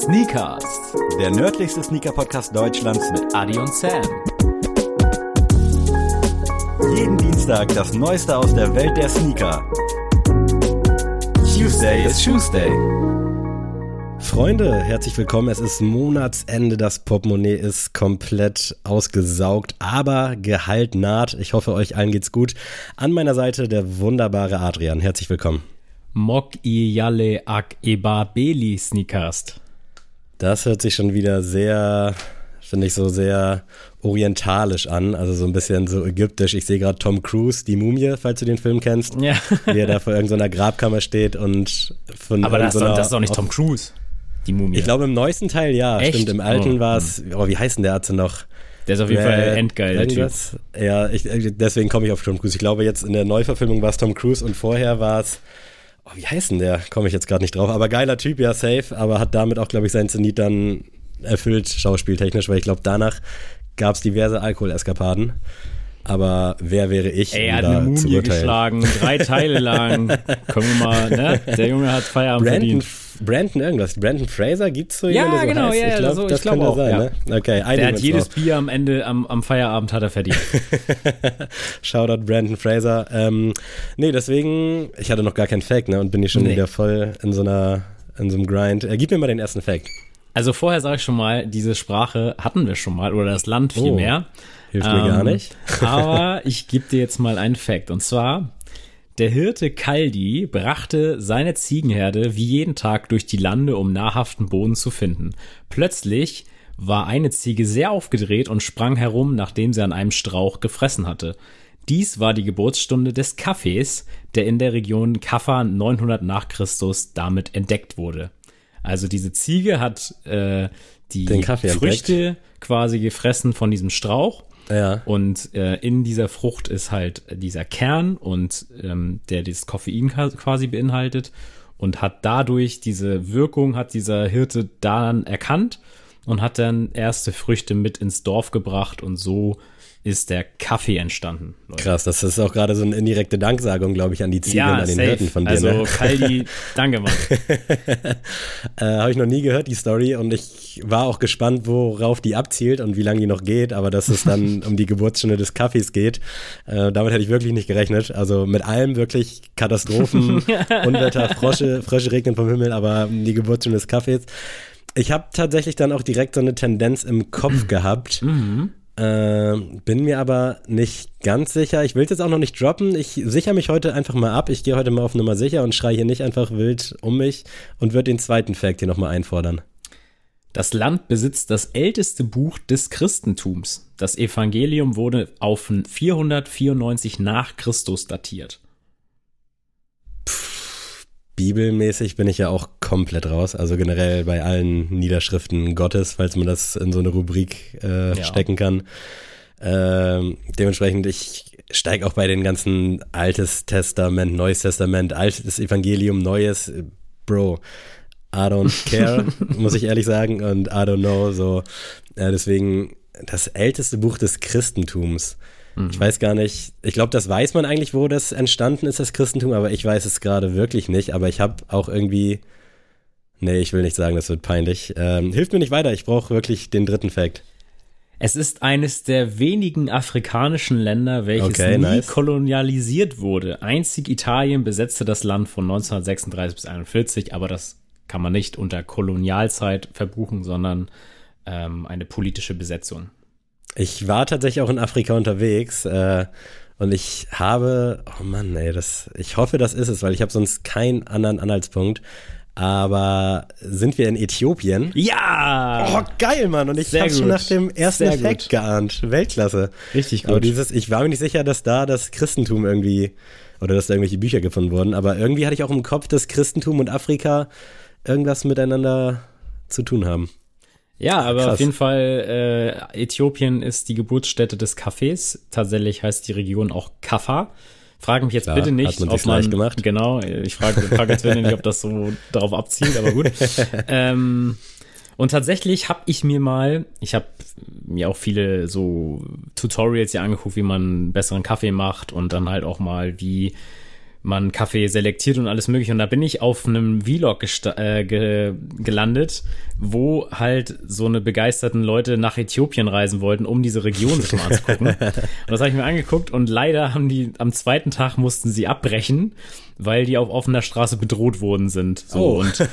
Sneakers, der nördlichste Sneaker-Podcast Deutschlands mit Adi und Sam. jeden Dienstag das Neueste aus der Welt der Sneaker. Tuesday ist Tuesday. Freunde, herzlich willkommen. Es ist Monatsende. Das Portemonnaie ist komplett ausgesaugt, aber Gehalt naht. Ich hoffe, euch allen geht's gut. An meiner Seite der wunderbare Adrian. Herzlich willkommen. Mok i Yale Ak Eba Beli Sneakers. Das hört sich schon wieder sehr, finde ich, so sehr orientalisch an. Also so ein bisschen so ägyptisch. Ich sehe gerade Tom Cruise, die Mumie, falls du den Film kennst. Ja. Wie er da vor irgendeiner Grabkammer steht und von Aber das, das ist doch nicht Tom Cruise, die Mumie. Ich glaube, im neuesten Teil ja. Echt? Stimmt, im alten Oh, war es, oh, wie heißt denn der Arzt noch? der ist auf jeden Fall endgeil, der Typ. Ja, ich, deswegen komme ich auf Tom Cruise. Ich glaube, jetzt in der Neuverfilmung war es Tom Cruise und vorher war es, oh, wie heißt denn der? Komme ich jetzt gerade nicht drauf. Aber geiler Typ, ja, safe, aber hat damit auch, glaube ich, sein Zenit dann erfüllt, schauspieltechnisch, weil ich glaube, danach gab es diverse Alkoholeskapaden. Aber wer wäre ich, er um hat da eine Mumie geschlagen, drei Teile lang. Können wir mal, ne? Der Junge hat Feierabend Brandon, verdient. Brandon irgendwas. Brandon Fraser gibt's so Ja, jemanden, so genau, heißt? ja, ich ja, glaub, so- ich das glaub könnte auch, sein, ja. ne? Okay, Der hat jedes drauf. Bier am Ende, am, am Feierabend hat er verdient. Shoutout Brandon Fraser. Ähm, nee, deswegen, ich hatte noch gar keinen Fact, ne? Und bin hier schon Nee. wieder voll in so einer, in so einem Grind. Äh, gib mir mal den ersten Fact. Also vorher sage ich schon mal, diese Sprache hatten wir schon mal, oder das Land Oh, vielmehr. Hilft mir gar nicht. aber ich gebe dir jetzt mal einen Fact. Und zwar, der Hirte Kaldi brachte seine Ziegenherde wie jeden Tag durch die Lande, um nahrhaften Boden zu finden. Plötzlich war eine Ziege sehr aufgedreht und sprang herum, nachdem sie an einem Strauch gefressen hatte. Dies war die Geburtsstunde des Kaffees, der in der Region Kaffa 900 nach Christus damit entdeckt wurde. Also diese Ziege hat äh, die Kaffee entdeckt. Früchte quasi gefressen von diesem Strauch Ja. und äh, in dieser Frucht ist halt dieser Kern und ähm, der das Koffein quasi beinhaltet und hat dadurch diese Wirkung, hat dieser Hirte dann erkannt und hat dann erste Früchte mit ins Dorf gebracht und so ist der Kaffee entstanden. Leute. Krass, das ist auch gerade so eine indirekte Danksagung, glaube ich, an die Ziege und an den safe. Hirten von dir. Also ne? Kaldi, danke Mann. Äh, Habe ich noch nie gehört, die Story. Und ich war auch gespannt, worauf die abzielt und wie lange die noch geht. Aber dass es dann um die Geburtsstunde des Kaffees geht, äh, damit hätte ich wirklich nicht gerechnet. Also mit allem wirklich Katastrophen, Unwetter, Frosche, Frösche regnen vom Himmel, aber die Geburtsstunde des Kaffees. Ich habe tatsächlich dann auch direkt so eine Tendenz im Kopf gehabt. Äh, bin mir aber nicht ganz sicher. Ich will es jetzt auch noch nicht droppen. Ich sichere mich heute einfach mal ab. Ich gehe heute mal auf Nummer sicher und schreie hier nicht einfach wild um mich und würde den zweiten Fact hier nochmal einfordern. Das Land besitzt das älteste Buch des Christentums. Das Evangelium wurde auf 494 nach Christus datiert. Bibelmäßig bin ich ja auch komplett raus. Also generell bei allen Niederschriften Gottes, falls man das in so eine Rubrik äh, Ja. stecken kann. Ähm, dementsprechend, ich steige auch bei den ganzen Altes Testament, Neues Testament, Altes Evangelium, Neues, Bro. I don't care, muss ich ehrlich sagen, und I don't know, so. Äh, deswegen das älteste Buch des Christentums. Ich weiß gar nicht, ich glaube, das weiß man eigentlich, wo das entstanden ist, das Christentum, aber ich weiß es gerade wirklich nicht. Aber ich habe auch irgendwie, nee, ich will nicht sagen, das wird peinlich. Ähm, hilft mir nicht weiter, ich brauche wirklich den dritten Fact. Es ist eines der wenigen afrikanischen Länder, welches Okay, nie nice. kolonialisiert wurde. Einzig Italien besetzte das Land von 1936 bis 41, aber das kann man nicht unter Kolonialzeit verbuchen, sondern ähm, eine politische Besetzung. Ich war tatsächlich auch in Afrika unterwegs äh, und ich habe, oh Mann, ey, das, ich hoffe, das ist es, weil ich habe sonst keinen anderen Anhaltspunkt. Aber sind wir in Äthiopien? Ja! Oh, geil, Mann. Und ich habe schon nach dem ersten Sehr Effekt gut. geahnt. Weltklasse. Richtig Aber gut. dieses, ich war mir nicht sicher, dass da das Christentum irgendwie, oder dass da irgendwelche Bücher gefunden wurden, aber irgendwie hatte ich auch im Kopf, dass Christentum und Afrika irgendwas miteinander zu tun haben. Ja, aber Krass. auf jeden Fall, äh, Äthiopien ist die Geburtsstätte des Kaffees. Tatsächlich heißt die Region auch Kaffa. Frag mich jetzt Klar, bitte nicht, man ob man gemacht. genau. Ich frage frag jetzt bitte nicht, ob das so darauf abzielt, aber gut. ähm, und tatsächlich habe ich mir mal, ich habe mir auch viele so Tutorials hier angeguckt, wie man besseren Kaffee macht und dann halt auch mal wie man Kaffee selektiert und alles mögliche. Und da bin ich auf einem Vlog äh, ge gelandet, wo halt so eine begeisterten Leute nach Äthiopien reisen wollten, um diese Region sich mal anzugucken. und das habe ich mir angeguckt und leider haben die am zweiten Tag mussten sie abbrechen, weil die auf offener Straße bedroht worden sind. So Oh. und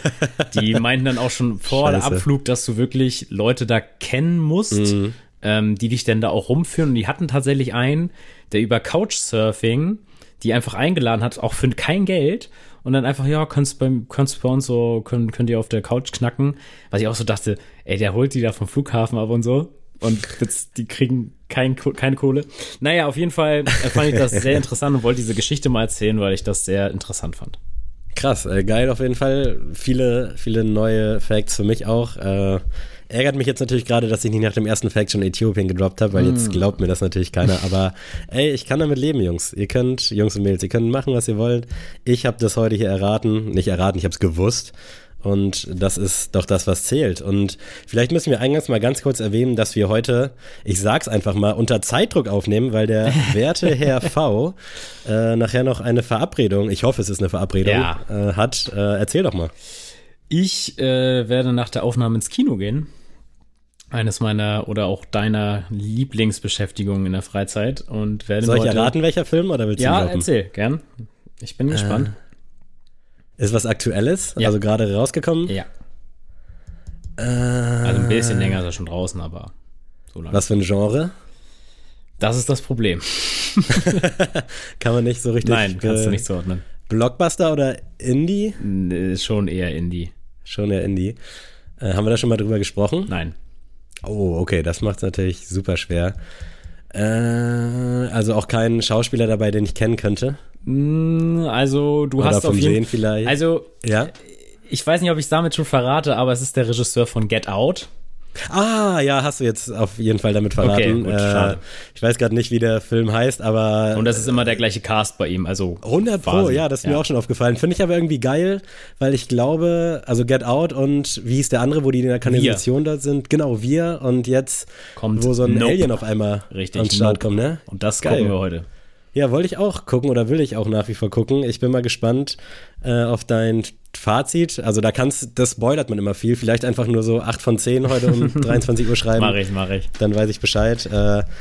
die meinten dann auch schon vor der Scheiße. Abflug, dass du wirklich Leute da kennen musst, ähm, die dich denn da auch rumführen. Und die hatten tatsächlich einen, der über Couchsurfing die einfach eingeladen hat, auch für kein Geld. Und dann einfach, ja, kannst bei, kannst bei uns so, können, könnt ihr auf der Couch knacken. Was ich auch so dachte, ey, der holt die da vom Flughafen ab und so. Und jetzt, die kriegen kein, keine Kohle. Naja, auf jeden Fall fand ich das sehr interessant und wollte diese Geschichte mal erzählen, weil ich das sehr interessant fand. Krass, äh, geil auf jeden Fall. Viele, viele neue Facts für mich auch. Äh, ärgert mich jetzt natürlich gerade, dass ich nicht nach dem ersten Fact schon Äthiopien gedroppt habe, weil jetzt glaubt mir das natürlich keiner. Aber ey, ich kann damit leben, Jungs. Ihr könnt, Jungs und Mädels, ihr könnt machen, was ihr wollt. Ich habe das heute hier erraten. Nicht erraten, ich habe es gewusst. Und das ist doch das, was zählt. Und vielleicht müssen wir eingangs mal ganz kurz erwähnen, dass wir heute, ich sag's einfach mal, unter Zeitdruck aufnehmen, weil der werte Herr V äh, nachher noch eine Verabredung, ich hoffe, es ist eine Verabredung, Ja. äh, hat. Äh, erzähl doch mal. Ich äh, werde nach der Aufnahme ins Kino gehen. Eines meiner oder auch deiner Lieblingsbeschäftigungen in der Freizeit und werde Soll ich heute- erraten, welcher Film oder willst du Ja, droppen? erzähl, gern. Ich bin gespannt. Ist was Aktuelles? Ja. Also gerade rausgekommen? ja. Äh, Also ein bisschen länger ist er schon draußen, aber so lange. was für ein Genre? Das ist das Problem. Kann man nicht so richtig. Nein, kannst du äh, nicht zuordnen. Blockbuster oder Indie? N- Ist schon eher Indie. Schon ja Indie. Äh, haben wir da schon mal drüber gesprochen? Nein. Oh, okay, das macht es natürlich super schwer. Äh, also auch kein Schauspieler dabei, den ich kennen könnte. Mm, Also, du Oder hast vom auf jeden Sehen vielleicht. Also, ja. ich weiß nicht, ob ich es damit schon verrate, aber es ist der Regisseur von Get Out. Ah, ja, hast du jetzt auf jeden Fall damit verraten. gut, äh, ich weiß gerade nicht, wie der Film heißt, aber Und das ist immer der gleiche Cast bei ihm. Also 100 Pro, quasi. ja, das ist mir auch schon aufgefallen. Finde ich aber irgendwie geil, weil ich glaube, also Get Out und wie hieß der andere, wo die in der Kanalisation da sind? Genau, wir und jetzt, Kommt wo so ein Nope. Alien auf einmal Richtig, ans Start Nope. kommt, ne? Und das Geil. gucken wir heute. Ja, wollte ich auch gucken oder will ich auch nach wie vor gucken. Ich bin mal gespannt äh, auf dein Fazit. Also da kannst, das spoilert man immer viel. Vielleicht einfach nur so 8 von 10 heute um 23 Uhr schreiben. Mach ich, mach ich. Dann weiß ich Bescheid. Äh,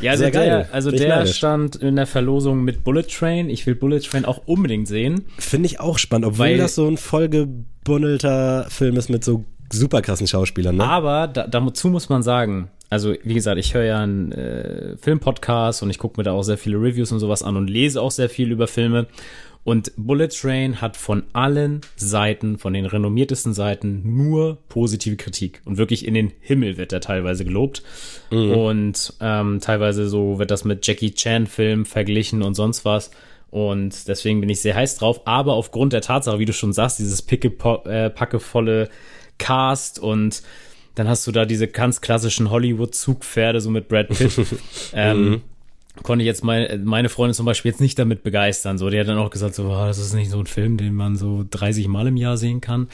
Ja, also sehr geil. der, also Bin der stand in der Verlosung mit Bullet Train. Ich will Bullet Train auch unbedingt sehen. Finde ich auch spannend, obwohl Weil- das so ein vollgebundelter Film ist mit so super krassen Schauspielern, ne? Aber da, dazu muss man sagen, also wie gesagt, ich höre ja einen äh, Filmpodcast und ich gucke mir da auch sehr viele Reviews und sowas an und lese auch sehr viel über Filme. Und Bullet Train hat von allen Seiten, von den renommiertesten Seiten, nur positive Kritik. Und wirklich in den Himmel wird er teilweise gelobt. Und ähm, teilweise so wird das mit Jackie Chan-Filmen verglichen und sonst was. Und deswegen bin ich sehr heiß drauf. Aber aufgrund der Tatsache, wie du schon sagst, dieses picke, äh, packevolle Cast und dann hast du da diese ganz klassischen Hollywood-Zugpferde, so mit Brad Pitt. ähm, konnte ich jetzt meine, meine Freundin zum Beispiel jetzt nicht damit begeistern. So, die hat dann auch gesagt, so, oh, das ist nicht so ein Film, den man so 30 Mal im Jahr sehen kann.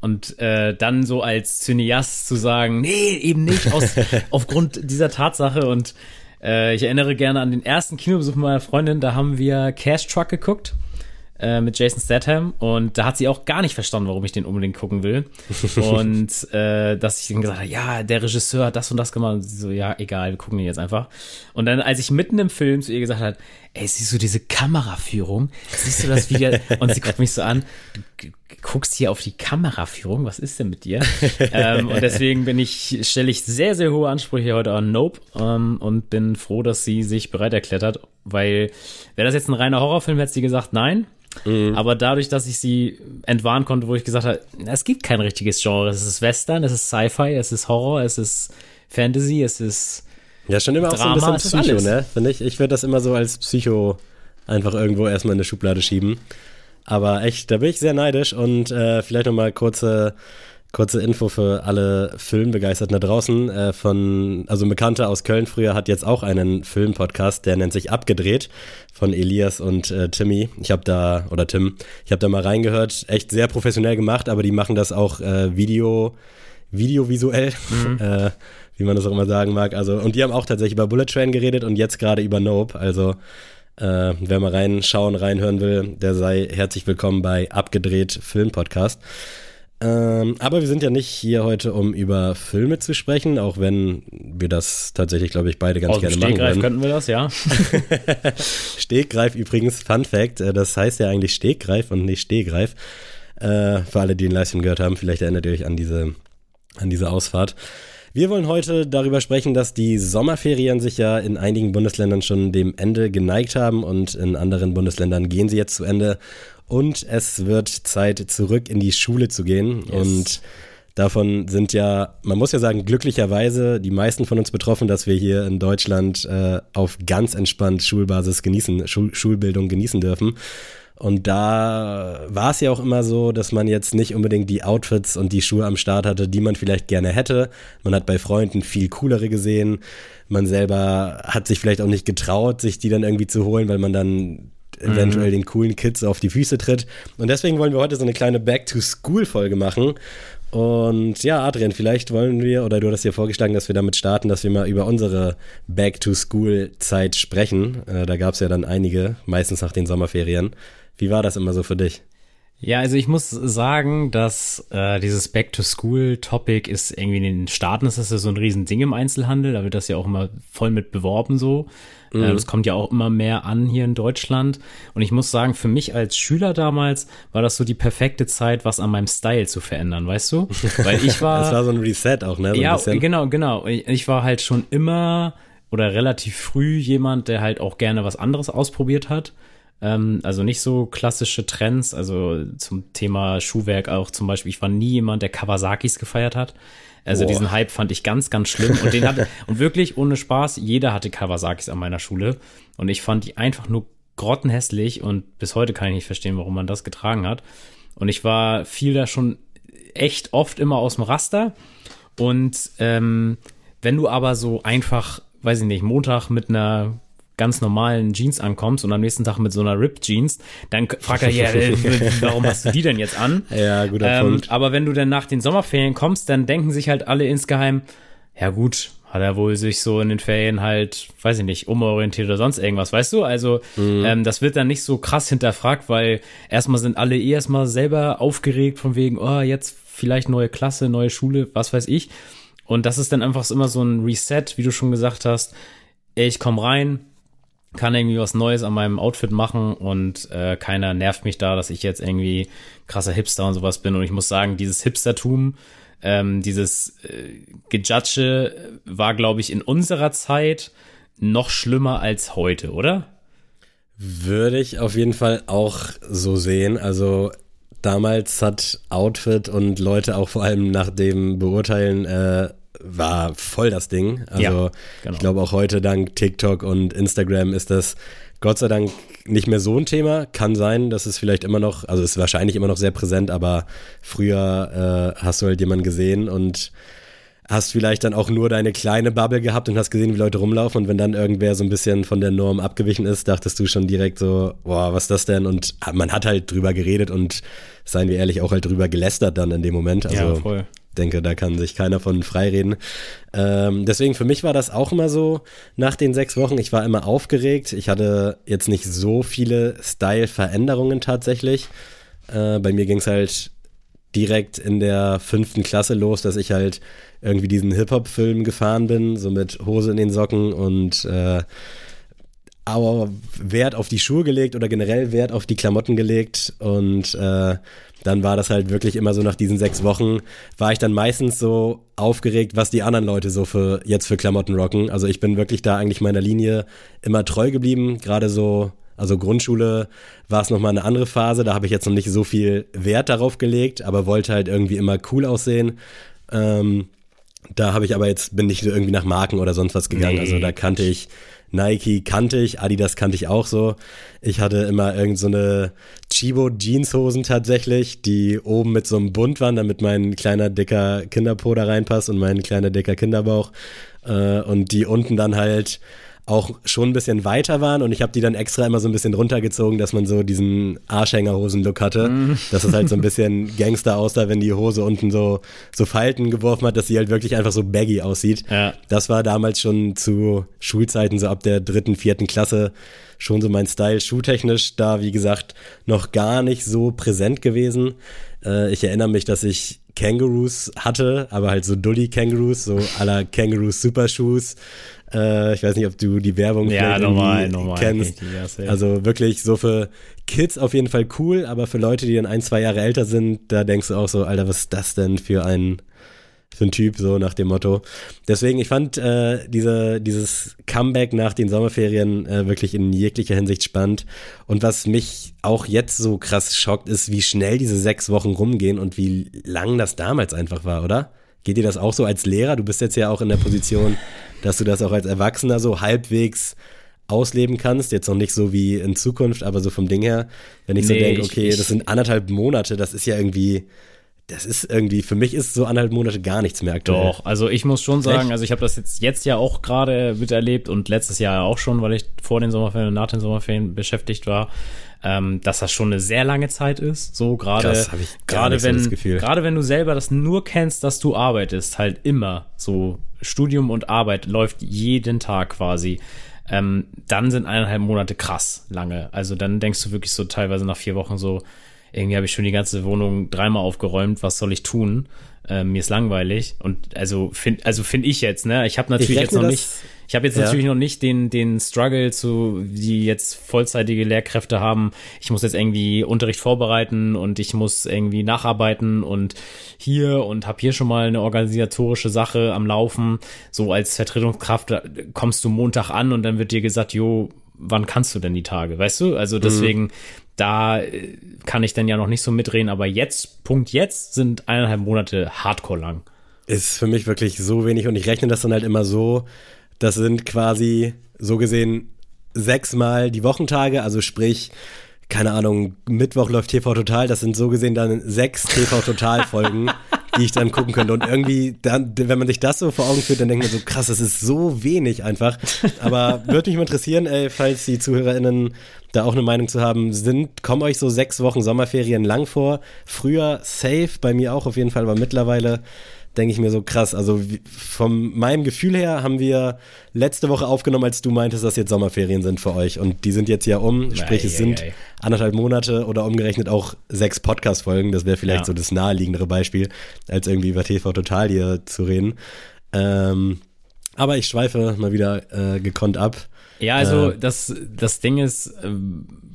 Und äh, dann so als Cineast zu sagen, nee, eben nicht, aus, aufgrund dieser Tatsache. Und äh, ich erinnere gerne an den ersten Kinobesuch meiner Freundin, da haben wir Cash Truck geguckt äh, mit Jason Statham und da hat sie auch gar nicht verstanden, warum ich den unbedingt gucken will. und äh, dass ich dann gesagt habe, ja, der Regisseur hat das und das gemacht. Und sie so, ja, egal, wir gucken den jetzt einfach. Und dann, als ich mitten im Film zu ihr gesagt habe, ey, siehst du diese Kameraführung? Siehst du das wieder? Und sie guckt mich so an, du guckst hier auf die Kameraführung, was ist denn mit dir? ähm, und deswegen bin ich, stelle ich sehr, sehr hohe Ansprüche heute an Nope ähm, und bin froh, dass sie sich bereit erklärt hat, weil wäre das jetzt ein reiner Horrorfilm, hätte sie gesagt, nein. Aber dadurch, dass ich sie entwarnen konnte, wo ich gesagt habe, es gibt kein richtiges Genre. Es ist Western, es ist Sci-Fi, es ist Horror, es ist Fantasy, es ist Ja, schon immer Drama auch so ein bisschen Psycho, ne? Finde ich. Ich würde das immer so als Psycho einfach irgendwo erstmal in eine Schublade schieben. Aber echt, da bin ich sehr neidisch und äh, vielleicht nochmal kurze, kurze Info für alle Filmbegeisterten da draußen. Äh, von, also ein Bekannter aus Köln früher hat jetzt auch einen Filmpodcast, der nennt sich Abgedreht von Elias und äh, Timmy. Ich habe da, oder Tim, ich habe da mal reingehört, echt sehr professionell gemacht, aber die machen das auch äh, Video, videovisuell, äh, wie man das auch immer sagen mag. Also, und die haben auch tatsächlich über Bullet Train geredet und jetzt gerade über Nope. Also Äh, wer mal reinschauen, reinhören will, der sei herzlich willkommen bei Abgedreht Film Podcast. Ähm, aber wir sind ja nicht hier heute, um über Filme zu sprechen, auch wenn wir das tatsächlich, glaube ich, beide ganz Aus gerne machen Stegreif könnten wir das, ja. Stegreif übrigens, Fun Fact, äh, das heißt ja eigentlich Stegreif und nicht Stehgreif. Äh, für alle, die den Livestream gehört haben, vielleicht erinnert ihr euch an diese, an diese Ausfahrt. Wir wollen heute darüber sprechen, dass die Sommerferien sich ja in einigen Bundesländern schon dem Ende geneigt haben und in anderen Bundesländern gehen sie jetzt zu Ende. Und es wird Zeit, zurück in die Schule zu gehen. Yes. Und davon sind ja, man muss ja sagen, glücklicherweise die meisten von uns betroffen, dass wir hier in Deutschland äh, auf ganz entspannt Schulbasis genießen, Schul Schulbildung genießen dürfen. Und da war es ja auch immer so, dass man jetzt nicht unbedingt die Outfits und die Schuhe am Start hatte, die man vielleicht gerne hätte. Man hat bei Freunden viel coolere gesehen. Man selber hat sich vielleicht auch nicht getraut, sich die dann irgendwie zu holen, weil man dann eventuell den coolen Kids auf die Füße tritt. Und deswegen wollen wir heute so eine kleine Back-to-School-Folge machen. Und ja, Adrian, vielleicht wollen wir, oder du hast dir vorgeschlagen, dass wir damit starten, dass wir mal über unsere Back-to-School-Zeit sprechen. Äh, da gab es ja dann einige, meistens nach den Sommerferien. Wie war das immer so für dich? Ja, also ich muss sagen, dass äh, dieses Back-to-School-Topic ist irgendwie in den Staaten ist das ja so ein Riesending im Einzelhandel. Da wird das ja auch immer voll mit beworben so. Mhm. Äh, das kommt ja auch immer mehr an hier in Deutschland. Und ich muss sagen, für mich als Schüler damals war das so die perfekte Zeit, was an meinem Style zu verändern, weißt du? Weil ich war. das war so ein Reset auch, ne? So ja, genau, genau. Ich, ich war halt schon immer oder relativ früh jemand, der halt auch gerne was anderes ausprobiert hat. Ähm, also nicht so klassische Trends, also zum Thema Schuhwerk auch zum Beispiel. Ich war nie jemand, der Kawasakis gefeiert hat. Also Boah. diesen Hype fand ich ganz, ganz schlimm. Und den hatte, und wirklich ohne Spaß, jeder hatte Kawasakis an meiner Schule. Und ich fand die einfach nur grottenhässlich und bis heute kann ich nicht verstehen, warum man das getragen hat. Und ich war viel da schon echt oft immer aus dem Raster. Und ähm, wenn du aber so einfach, weiß ich nicht, Montag mit einer ganz normalen Jeans ankommst und am nächsten Tag mit so einer Ripped Jeans, dann fragt er ja, warum hast du die denn jetzt an? Ja, guter ähm, Punkt. Aber wenn du dann nach den Sommerferien kommst, dann denken sich halt alle insgeheim, ja gut, hat er wohl sich so in den Ferien halt, weiß ich nicht, umorientiert oder sonst irgendwas, weißt du? Also mhm. ähm, das wird dann nicht so krass hinterfragt, weil erstmal sind alle eh erstmal selber aufgeregt von wegen, oh, jetzt vielleicht neue Klasse, neue Schule, was weiß ich. Und das ist dann einfach immer so ein Reset, wie du schon gesagt hast. Ich komme rein, kann irgendwie was Neues an meinem Outfit machen und äh, keiner nervt mich da, dass ich jetzt irgendwie krasser Hipster und sowas bin. Und ich muss sagen, dieses Hipstertum, ähm, dieses äh, Gejudge war, glaube ich, in unserer Zeit noch schlimmer als heute, oder? Würde ich auf jeden Fall auch so sehen. Also damals hat Outfit und Leute auch vor allem nach dem Beurteilen äh, war voll das Ding. Also ja, genau. ich glaube auch heute dank TikTok und Instagram ist das Gott sei Dank nicht mehr so ein Thema. Kann sein, dass es vielleicht immer noch, also ist wahrscheinlich immer noch sehr präsent, aber früher äh, hast du halt jemanden gesehen und hast vielleicht dann auch nur deine kleine Bubble gehabt und hast gesehen, wie Leute rumlaufen und wenn dann irgendwer so ein bisschen von der Norm abgewichen ist, dachtest du schon direkt so, boah, was ist das denn? Und man hat halt drüber geredet und seien wir ehrlich, auch halt drüber gelästert dann in dem Moment. Also, ja, voll denke, da kann sich keiner von freireden. Ähm, deswegen für mich war das auch immer so nach den sechs Wochen. Ich war immer aufgeregt. Ich hatte jetzt nicht so viele Style-Veränderungen tatsächlich. Äh, bei mir ging es halt direkt in der fünften Klasse los, dass ich halt irgendwie diesen Hip-Hop-Film gefahren bin, so mit Hose in den Socken und äh, aber Wert auf die Schuhe gelegt oder generell Wert auf die Klamotten gelegt und äh, dann war das halt wirklich immer so nach diesen sechs Wochen, war ich dann meistens so aufgeregt, was die anderen Leute so für jetzt für Klamotten rocken. Also ich bin wirklich da eigentlich meiner Linie immer treu geblieben, gerade so also Grundschule war es nochmal eine andere Phase, da habe ich jetzt noch nicht so viel Wert darauf gelegt, aber wollte halt irgendwie immer cool aussehen. Ähm, da habe ich aber jetzt, bin ich irgendwie nach Marken oder sonst was gegangen. Nee. Also da kannte ich Nike kannte ich, Adidas kannte ich auch so. Ich hatte immer irgend so eine Chibo Jeanshosen tatsächlich, die oben mit so einem Bund waren, damit mein kleiner dicker Kinderpo da reinpasst und mein kleiner dicker Kinderbauch. Äh, und die unten dann halt auch schon ein bisschen weiter waren und ich habe die dann extra immer so ein bisschen runtergezogen, dass man so diesen Arschhängerhosen-Look hatte, mm. dass es halt so ein bisschen Gangster aussah, wenn die Hose unten so, so Falten geworfen hat, dass sie halt wirklich einfach so baggy aussieht. Ja. Das war damals schon zu Schulzeiten, so ab der dritten, vierten Klasse schon so mein Style. Schuhtechnisch da, wie gesagt, noch gar nicht so präsent gewesen. Äh, ich erinnere mich, dass ich Kangaroos hatte, aber halt so Dully Kangaroos, so aller Kangaroos Supershoes. Äh, ich weiß nicht, ob du die Werbung ja, normal, normal, kennst. Die, also wirklich so für Kids auf jeden Fall cool, aber für Leute, die dann ein, zwei Jahre älter sind, da denkst du auch so, Alter, was ist das denn für ein für ein Typ, so nach dem Motto. Deswegen, ich fand äh, diese, dieses Comeback nach den Sommerferien äh, wirklich in jeglicher Hinsicht spannend. Und was mich auch jetzt so krass schockt, ist, wie schnell diese sechs Wochen rumgehen und wie lang das damals einfach war, oder? Geht dir das auch so als Lehrer? Du bist jetzt ja auch in der Position, dass du das auch als Erwachsener so halbwegs ausleben kannst. Jetzt noch nicht so wie in Zukunft, aber so vom Ding her. Wenn ich nee, so denke, okay, ich, das sind anderthalb Monate, das ist ja irgendwie das ist irgendwie, für mich ist so anderthalb Monate gar nichts mehr aktuell. Doch, also ich muss schon sagen, Echt? also ich habe das jetzt, jetzt ja auch gerade miterlebt und letztes Jahr auch schon, weil ich vor den Sommerferien und nach den Sommerferien beschäftigt war, ähm, dass das schon eine sehr lange Zeit ist. So gerade, gerade wenn, so gerade wenn du selber das nur kennst, dass du arbeitest, halt immer so Studium und Arbeit läuft jeden Tag quasi. Ähm, dann sind eineinhalb Monate krass lange. Also dann denkst du wirklich so teilweise nach vier Wochen so, irgendwie habe ich schon die ganze Wohnung dreimal aufgeräumt, was soll ich tun? Äh, mir ist langweilig und also finde also finde ich jetzt, ne? Ich habe natürlich ich jetzt noch nicht ich habe jetzt ja. natürlich noch nicht den den Struggle zu die jetzt vollzeitige Lehrkräfte haben. Ich muss jetzt irgendwie Unterricht vorbereiten und ich muss irgendwie nacharbeiten und hier und habe hier schon mal eine organisatorische Sache am laufen. So als Vertretungskraft kommst du Montag an und dann wird dir gesagt, jo, wann kannst du denn die Tage, weißt du? Also mhm. deswegen, mhm da äh, kann ich dann ja noch nicht so mitreden, aber jetzt, Punkt jetzt, sind eineinhalb Monate hardcore lang. Ist für mich wirklich so wenig und ich rechne das dann halt immer so, das sind quasi so gesehen sechsmal die Wochentage, also sprich, keine Ahnung, Mittwoch läuft TV Total, das sind so gesehen dann sechs TV Total Folgen, die ich dann gucken könnte. Und irgendwie, dann, wenn man sich das so vor Augen führt, dann denkt man so, krass, das ist so wenig einfach. Aber würde mich mal interessieren, ey, falls die ZuhörerInnen da auch eine Meinung zu haben sind, kommen euch so sechs Wochen Sommerferien lang vor. Früher safe, bei mir auch auf jeden Fall, aber mittlerweile denke ich mir so krass. Also von meinem Gefühl her haben wir letzte Woche aufgenommen, als du meintest, dass jetzt Sommerferien sind für euch. Und die sind jetzt ja um, sprich ei, es sind ei, anderthalb Monate oder umgerechnet auch sechs Podcast-Folgen. Das wäre vielleicht ja. so das naheliegendere Beispiel, als irgendwie über TV Total hier zu reden. Ähm, aber ich schweife mal wieder äh, gekonnt ab. Ja, also äh, das, das Ding ist, äh,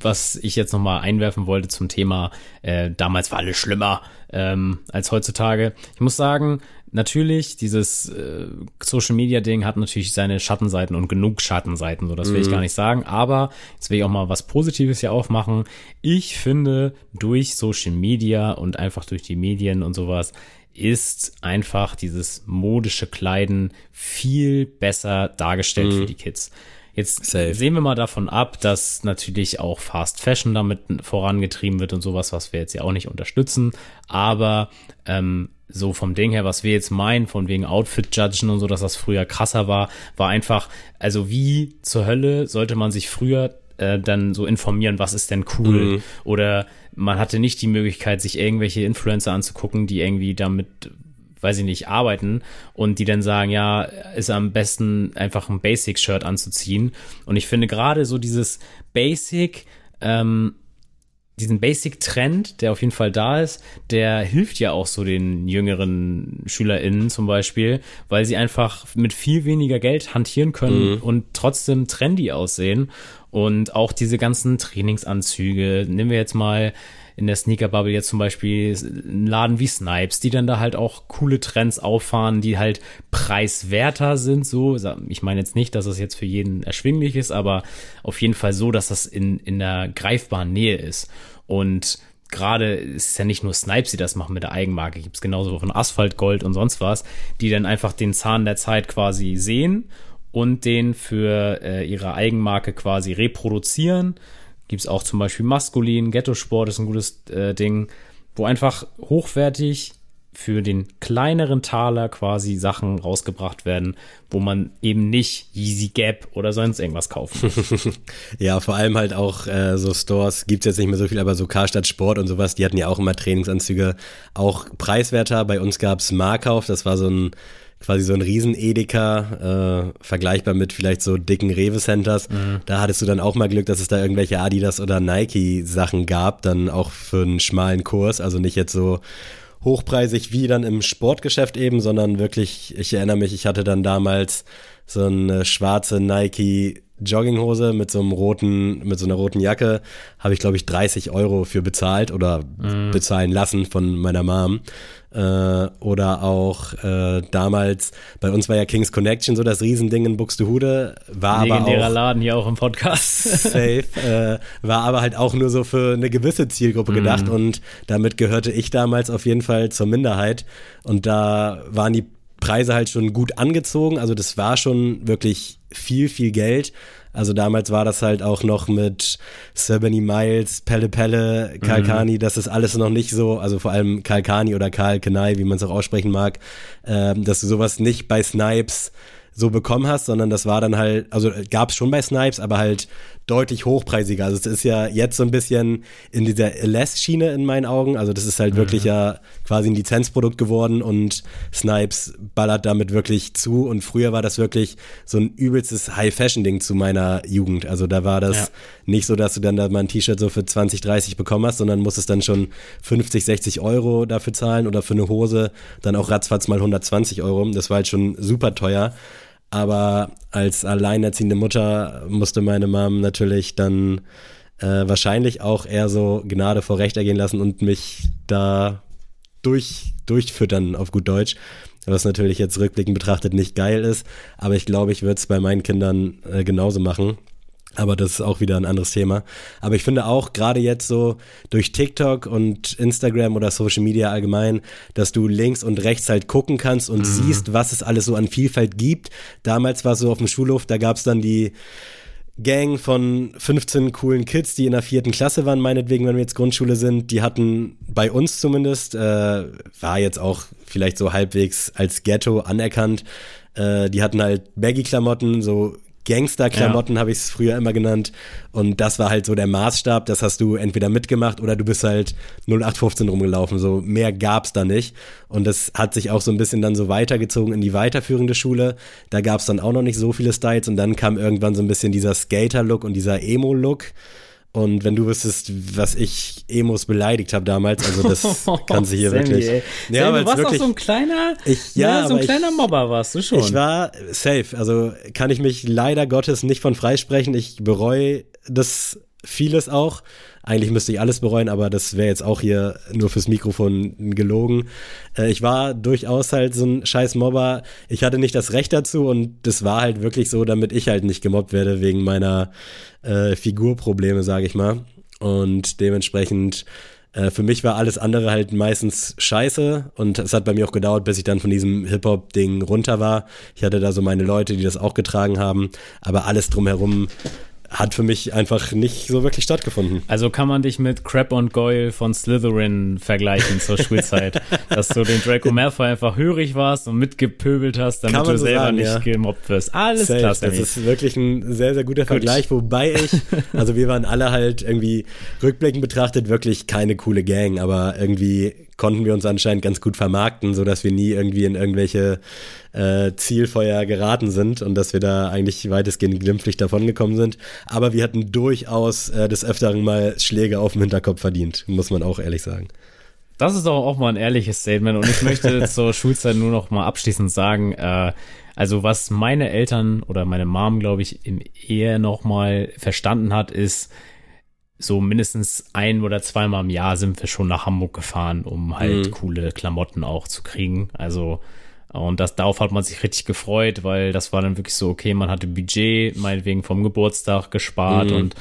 was ich jetzt nochmal einwerfen wollte zum Thema, äh, damals war alles schlimmer ähm, als heutzutage. Ich muss sagen, natürlich, dieses äh, Social Media Ding hat natürlich seine Schattenseiten und genug Schattenseiten, so das will mhm. ich gar nicht sagen. Aber jetzt will ich auch mal was Positives hier aufmachen. Ich finde, durch Social Media und einfach durch die Medien und sowas ist einfach dieses modische Kleiden viel besser dargestellt mhm. für die Kids. Jetzt Safe. sehen wir mal davon ab, dass natürlich auch Fast Fashion damit vorangetrieben wird und sowas, was wir jetzt ja auch nicht unterstützen. Aber ähm, so vom Ding her, was wir jetzt meinen, von wegen Outfit-Judgen und so, dass das früher krasser war, war einfach, also wie zur Hölle sollte man sich früher äh, dann so informieren, was ist denn cool? Mhm. Oder man hatte nicht die Möglichkeit, sich irgendwelche Influencer anzugucken, die irgendwie damit weiß ich nicht, arbeiten und die dann sagen, ja, ist am besten einfach ein Basic-Shirt anzuziehen. Und ich finde gerade so dieses Basic, ähm, diesen Basic-Trend, der auf jeden Fall da ist, der hilft ja auch so den jüngeren SchülerInnen zum Beispiel, weil sie einfach mit viel weniger Geld hantieren können mhm. und trotzdem trendy aussehen. Und auch diese ganzen Trainingsanzüge, nehmen wir jetzt mal in der Sneaker-Bubble jetzt zum Beispiel einen Laden wie Snipes, die dann da halt auch coole Trends auffahren, die halt preiswerter sind, so. Ich meine jetzt nicht, dass es jetzt für jeden erschwinglich ist, aber auf jeden Fall so, dass das in, in der greifbaren Nähe ist. Und gerade ist es ja nicht nur Snipes, die das machen mit der Eigenmarke, gibt es genauso von Asphalt Gold und sonst was, die dann einfach den Zahn der Zeit quasi sehen und den für äh, ihre Eigenmarke quasi reproduzieren Gibt es auch zum Beispiel Maskulin, Ghetto-Sport ist ein gutes äh, Ding, wo einfach hochwertig für den kleineren Taler quasi Sachen rausgebracht werden, wo man eben nicht Yeezy Gap oder sonst irgendwas muss. ja, vor allem halt auch äh, so Stores gibt's jetzt nicht mehr so viel, aber so Karstadt Sport und sowas, die hatten ja auch immer Trainingsanzüge, auch preiswerter. Bei uns gab's Markauf, das war so ein quasi so ein Riesen-Edeka, äh, vergleichbar mit vielleicht so dicken Rewe-Centers. Mhm. Da hattest du dann auch mal Glück, dass es da irgendwelche Adidas oder Nike-Sachen gab, dann auch für einen schmalen Kurs, also nicht jetzt so hochpreisig wie dann im Sportgeschäft eben, sondern wirklich, ich erinnere mich, ich hatte dann damals so eine schwarze Nike Jogginghose mit so einem roten, mit so einer roten Jacke, habe ich glaube ich 30 Euro für bezahlt oder mm. bezahlen lassen von meiner Mom. Äh, oder auch äh, damals, bei uns war ja King's Connection so das Riesending in Buxtehude, war Legendärer aber auch, Laden hier auch im Podcast. Safe, äh, war aber halt auch nur so für eine gewisse Zielgruppe gedacht mm. und damit gehörte ich damals auf jeden Fall zur Minderheit und da waren die Preise halt schon gut angezogen. Also das war schon wirklich viel, viel Geld. Also damals war das halt auch noch mit Serbany Miles, Pelle Pelle, Kalkani, mhm. das ist alles noch nicht so, also vor allem Kalkani oder Karl Kenai, wie man es auch aussprechen mag, äh, dass du sowas nicht bei Snipes so bekommen hast, sondern das war dann halt, also gab es schon bei Snipes, aber halt deutlich hochpreisiger. Also es ist ja jetzt so ein bisschen in dieser LS-Schiene in meinen Augen. Also das ist halt mhm. wirklich ja quasi ein Lizenzprodukt geworden und Snipes ballert damit wirklich zu. Und früher war das wirklich so ein übelstes High-Fashion-Ding zu meiner Jugend. Also da war das ja. nicht so, dass du dann da mal ein T-Shirt so für 20, 30 bekommen hast, sondern musstest dann schon 50, 60 Euro dafür zahlen oder für eine Hose dann auch ratzfatz mal 120 Euro. Das war halt schon super teuer. Aber als alleinerziehende Mutter musste meine Mom natürlich dann äh, wahrscheinlich auch eher so Gnade vor Recht ergehen lassen und mich da durch, durchfüttern auf gut Deutsch. Was natürlich jetzt rückblickend betrachtet nicht geil ist. Aber ich glaube, ich würde es bei meinen Kindern äh, genauso machen. Aber das ist auch wieder ein anderes Thema. Aber ich finde auch gerade jetzt so durch TikTok und Instagram oder Social Media allgemein, dass du links und rechts halt gucken kannst und mhm. siehst, was es alles so an Vielfalt gibt. Damals war es so auf dem Schulhof, da gab es dann die Gang von 15 coolen Kids, die in der vierten Klasse waren, meinetwegen, wenn wir jetzt Grundschule sind. Die hatten bei uns zumindest, äh, war jetzt auch vielleicht so halbwegs als Ghetto anerkannt. Äh, die hatten halt Baggy-Klamotten, so Gangster-Klamotten ja. habe ich es früher immer genannt. Und das war halt so der Maßstab. Das hast du entweder mitgemacht oder du bist halt 0815 rumgelaufen. So mehr gab's da nicht. Und das hat sich auch so ein bisschen dann so weitergezogen in die weiterführende Schule. Da gab's dann auch noch nicht so viele Styles. Und dann kam irgendwann so ein bisschen dieser Skater-Look und dieser Emo-Look. Und wenn du wüsstest, was ich Emos beleidigt habe damals, also das kann sich hier Sammy, wirklich. Ey. Ja, Sammy, du warst wirklich, auch so ein kleiner, ich, ja, ja so ein kleiner ich, Mobber warst du schon. Ich war safe, also kann ich mich leider Gottes nicht von freisprechen. Ich bereue das vieles auch. Eigentlich müsste ich alles bereuen, aber das wäre jetzt auch hier nur fürs Mikrofon gelogen. Äh, ich war durchaus halt so ein scheiß Mobber. Ich hatte nicht das Recht dazu und das war halt wirklich so, damit ich halt nicht gemobbt werde wegen meiner äh, Figurprobleme, sage ich mal. Und dementsprechend äh, für mich war alles andere halt meistens scheiße und es hat bei mir auch gedauert, bis ich dann von diesem Hip-Hop-Ding runter war. Ich hatte da so meine Leute, die das auch getragen haben, aber alles drumherum hat für mich einfach nicht so wirklich stattgefunden. Also kann man dich mit Crap und Goyle von Slytherin vergleichen zur Schulzeit, dass du den Draco Malfoy einfach hörig warst und mitgepöbelt hast, damit du so selber sagen, nicht ja. gemobbt wirst. Alles Safe, klar. Das ist wirklich ein sehr, sehr guter Gut. Vergleich, wobei ich, also wir waren alle halt irgendwie rückblickend betrachtet wirklich keine coole Gang, aber irgendwie konnten wir uns anscheinend ganz gut vermarkten, so dass wir nie irgendwie in irgendwelche äh, Zielfeuer geraten sind und dass wir da eigentlich weitestgehend glimpflich davongekommen sind. Aber wir hatten durchaus äh, des Öfteren mal Schläge auf dem Hinterkopf verdient, muss man auch ehrlich sagen. Das ist auch, auch mal ein ehrliches Statement und ich möchte zur Schulzeit nur noch mal abschließend sagen, äh, also was meine Eltern oder meine Mom, glaube ich, im Ehe noch mal verstanden hat, ist, so mindestens ein oder zweimal im Jahr sind wir schon nach Hamburg gefahren, um halt mhm. coole Klamotten auch zu kriegen. Also und das, darauf hat man sich richtig gefreut, weil das war dann wirklich so, okay, man hatte Budget, meinetwegen vom Geburtstag gespart mhm. und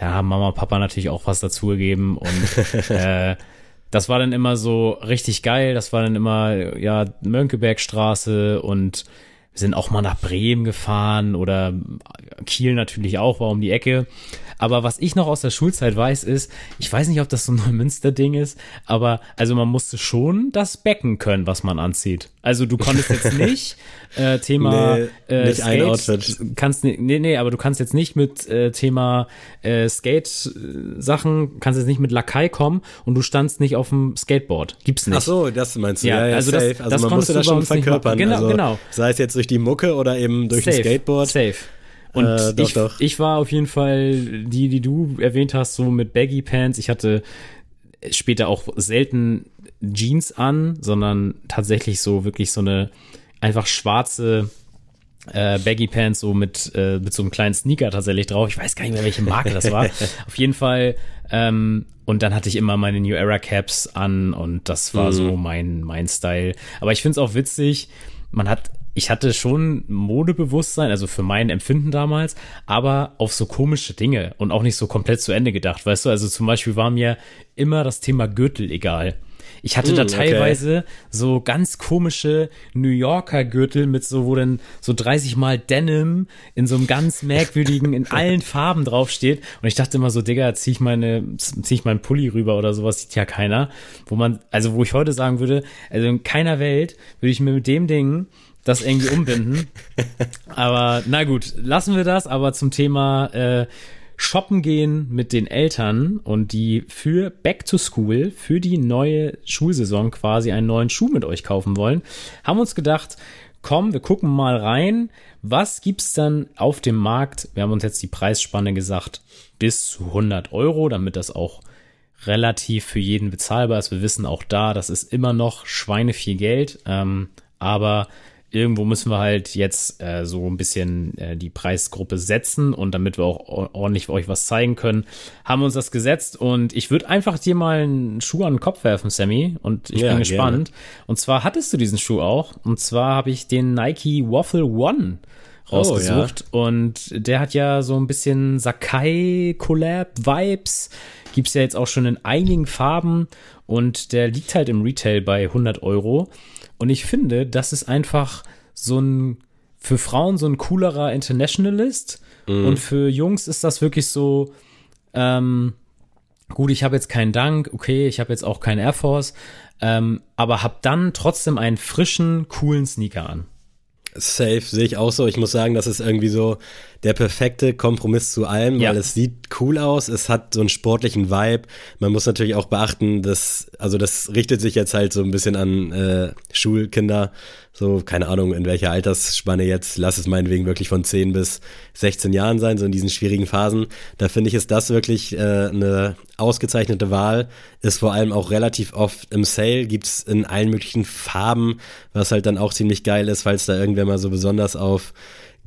ja, Mama, Papa natürlich auch was dazugegeben und äh, das war dann immer so richtig geil. Das war dann immer, ja, Mönckebergstraße und wir sind auch mal nach Bremen gefahren oder Kiel natürlich auch, war um die Ecke. Aber was ich noch aus der Schulzeit weiß, ist, ich weiß nicht, ob das so ein Münster-Ding ist, aber also man musste schon das Becken können, was man anzieht. Also du konntest jetzt nicht äh, Thema Nee, äh, nicht ein Skate, Outfit. kannst nee nee, aber du kannst jetzt nicht mit äh, Thema äh, Skate äh, Sachen, kannst jetzt nicht mit Lakai kommen und du standst nicht auf dem Skateboard. Gibt's nicht. Ach so, das meinst du. Ja, Ja, also das- safe. das also man konntest musste du das schon verkörpern. Genau, also, genau. Sei es jetzt durch die Mucke oder eben durch Safe, ein Skateboard. Safe. Und Äh, doch, ich, doch. ich war auf jeden Fall die, die du erwähnt hast, so mit Baggy Pants. Ich hatte später auch selten Jeans an, sondern tatsächlich so wirklich so eine einfach schwarze äh, Baggy Pants so mit, äh, mit so einem kleinen Sneaker tatsächlich drauf. Ich weiß gar nicht mehr, welche Marke das war. Auf jeden Fall. Ähm, und dann hatte ich immer meine New Era Caps an und das war so mein, mein Style. Aber ich finde es auch witzig. Man hat, ich hatte schon Modebewusstsein, also für mein Empfinden damals, aber auf so komische Dinge und auch nicht so komplett zu Ende gedacht, weißt du? Also zum Beispiel war mir immer das Thema Gürtel egal. Ich hatte da Hm, okay. teilweise so ganz komische New Yorker Gürtel mit so, wo dann so 30 mal Denim in so einem ganz merkwürdigen, in allen Farben draufsteht. Und ich dachte immer so, Digga, zieh ich meine, zieh ich meinen Pulli rüber oder sowas, sieht ja keiner. Wo man, also wo ich heute sagen würde, also in keiner Welt würde ich mir mit dem Ding das irgendwie umbinden. aber na gut, lassen wir das. Aber zum Thema äh, shoppen gehen mit den Eltern und die für Back to School, für die neue Schulsaison quasi einen neuen Schuh mit euch kaufen wollen, haben uns gedacht, komm, wir gucken mal rein. Was gibt's dann auf dem Markt? Wir haben uns jetzt die Preisspanne gesagt, bis zu 100 Euro, damit das auch relativ für jeden bezahlbar ist. Wir wissen auch da, das ist immer noch Schweine viel Geld, ähm, aber irgendwo müssen wir halt jetzt äh, so ein bisschen äh, die Preisgruppe setzen und damit wir auch or- ordentlich für euch was zeigen können, haben wir uns das gesetzt. Und ich würde einfach dir mal einen Schuh an den Kopf werfen, Sammy, und ich Ja, bin gespannt. Und zwar hattest du diesen Schuh auch. Und zwar habe ich den Nike Waffle One rausgesucht. Und der hat ja so ein bisschen Sakai Collab Vibes. Gibt's ja jetzt auch schon in einigen Farben. Und der liegt halt im Retail bei 100 Euro. Und ich finde, das ist einfach so ein, für Frauen so ein coolerer Internationalist und für Jungs ist das wirklich so, ähm, gut, ich habe jetzt keinen Dank, okay, ich habe jetzt auch keinen Air Force, ähm, aber hab dann trotzdem einen frischen, coolen Sneaker an. Safe sehe ich auch so. Ich muss sagen, das ist irgendwie so der perfekte Kompromiss zu allem, Ja. weil es sieht cool aus, es hat so einen sportlichen Vibe. Man muss natürlich auch beachten, dass, also das richtet sich jetzt halt so ein bisschen an äh, Schulkinder, so keine Ahnung in welcher Altersspanne jetzt, lass es meinetwegen wirklich von 10 bis 16 Jahren sein, so in diesen schwierigen Phasen. Da finde ich, ist das wirklich äh, eine ausgezeichnete Wahl, ist vor allem auch relativ oft im Sale, gibt's in allen möglichen Farben, was halt dann auch ziemlich geil ist, falls da irgendwer mal so besonders auf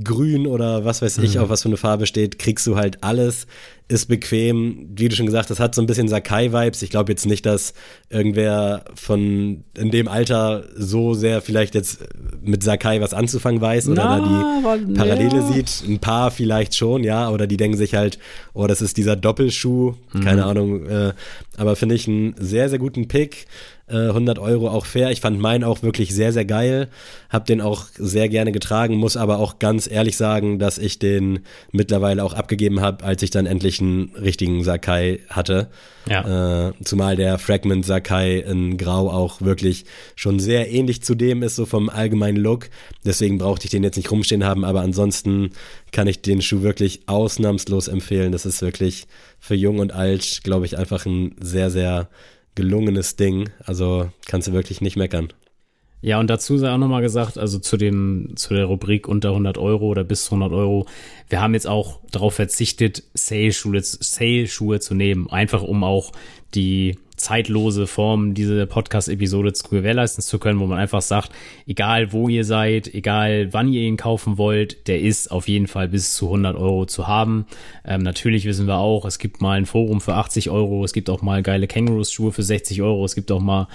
grün oder was weiß ich, auf was für eine Farbe steht, kriegst du halt alles, ist bequem, wie du schon gesagt hast, hat so ein bisschen Sakai-Vibes. Ich glaube jetzt nicht, dass irgendwer von in dem Alter so sehr vielleicht jetzt mit Sakai was anzufangen weiß oder Na, da die Parallele ja. sieht. Ein paar vielleicht schon, ja, oder die denken sich halt, oh, das ist dieser Doppelschuh, keine Ahnung, äh, aber finde ich einen sehr, sehr guten Pick. Äh, 100 Euro auch fair. Ich fand meinen auch wirklich sehr, sehr geil. Hab den auch sehr gerne getragen, muss aber auch ganz ehrlich sagen, dass ich den mittlerweile auch abgegeben habe, als ich dann endlich einen richtigen Sakai hatte. Ja. Äh, zumal der Fragment Sakai in Grau auch wirklich schon sehr ähnlich zu dem ist, so vom allgemeinen Look. Deswegen brauchte ich den jetzt nicht rumstehen haben, aber ansonsten kann ich den Schuh wirklich ausnahmslos empfehlen. Das ist wirklich für jung und alt, glaube ich, einfach ein sehr, sehr gelungenes Ding. Also kannst du wirklich nicht meckern. Ja, und dazu sei auch nochmal gesagt, also zu dem, zu der Rubrik unter 100 Euro oder bis zu 100 Euro, wir haben jetzt auch darauf verzichtet, Sale-Schuhe, Sale-Schuhe zu nehmen, einfach um auch die zeitlose Form dieser Podcast-Episode zu gewährleisten zu können, wo man einfach sagt, egal wo ihr seid, egal wann ihr ihn kaufen wollt, der ist auf jeden Fall bis zu 100 Euro zu haben. Ähm, natürlich wissen wir auch, es gibt mal ein Forum für 80 Euro, es gibt auch mal geile Kängurus-Schuhe für 60 Euro, es gibt auch mal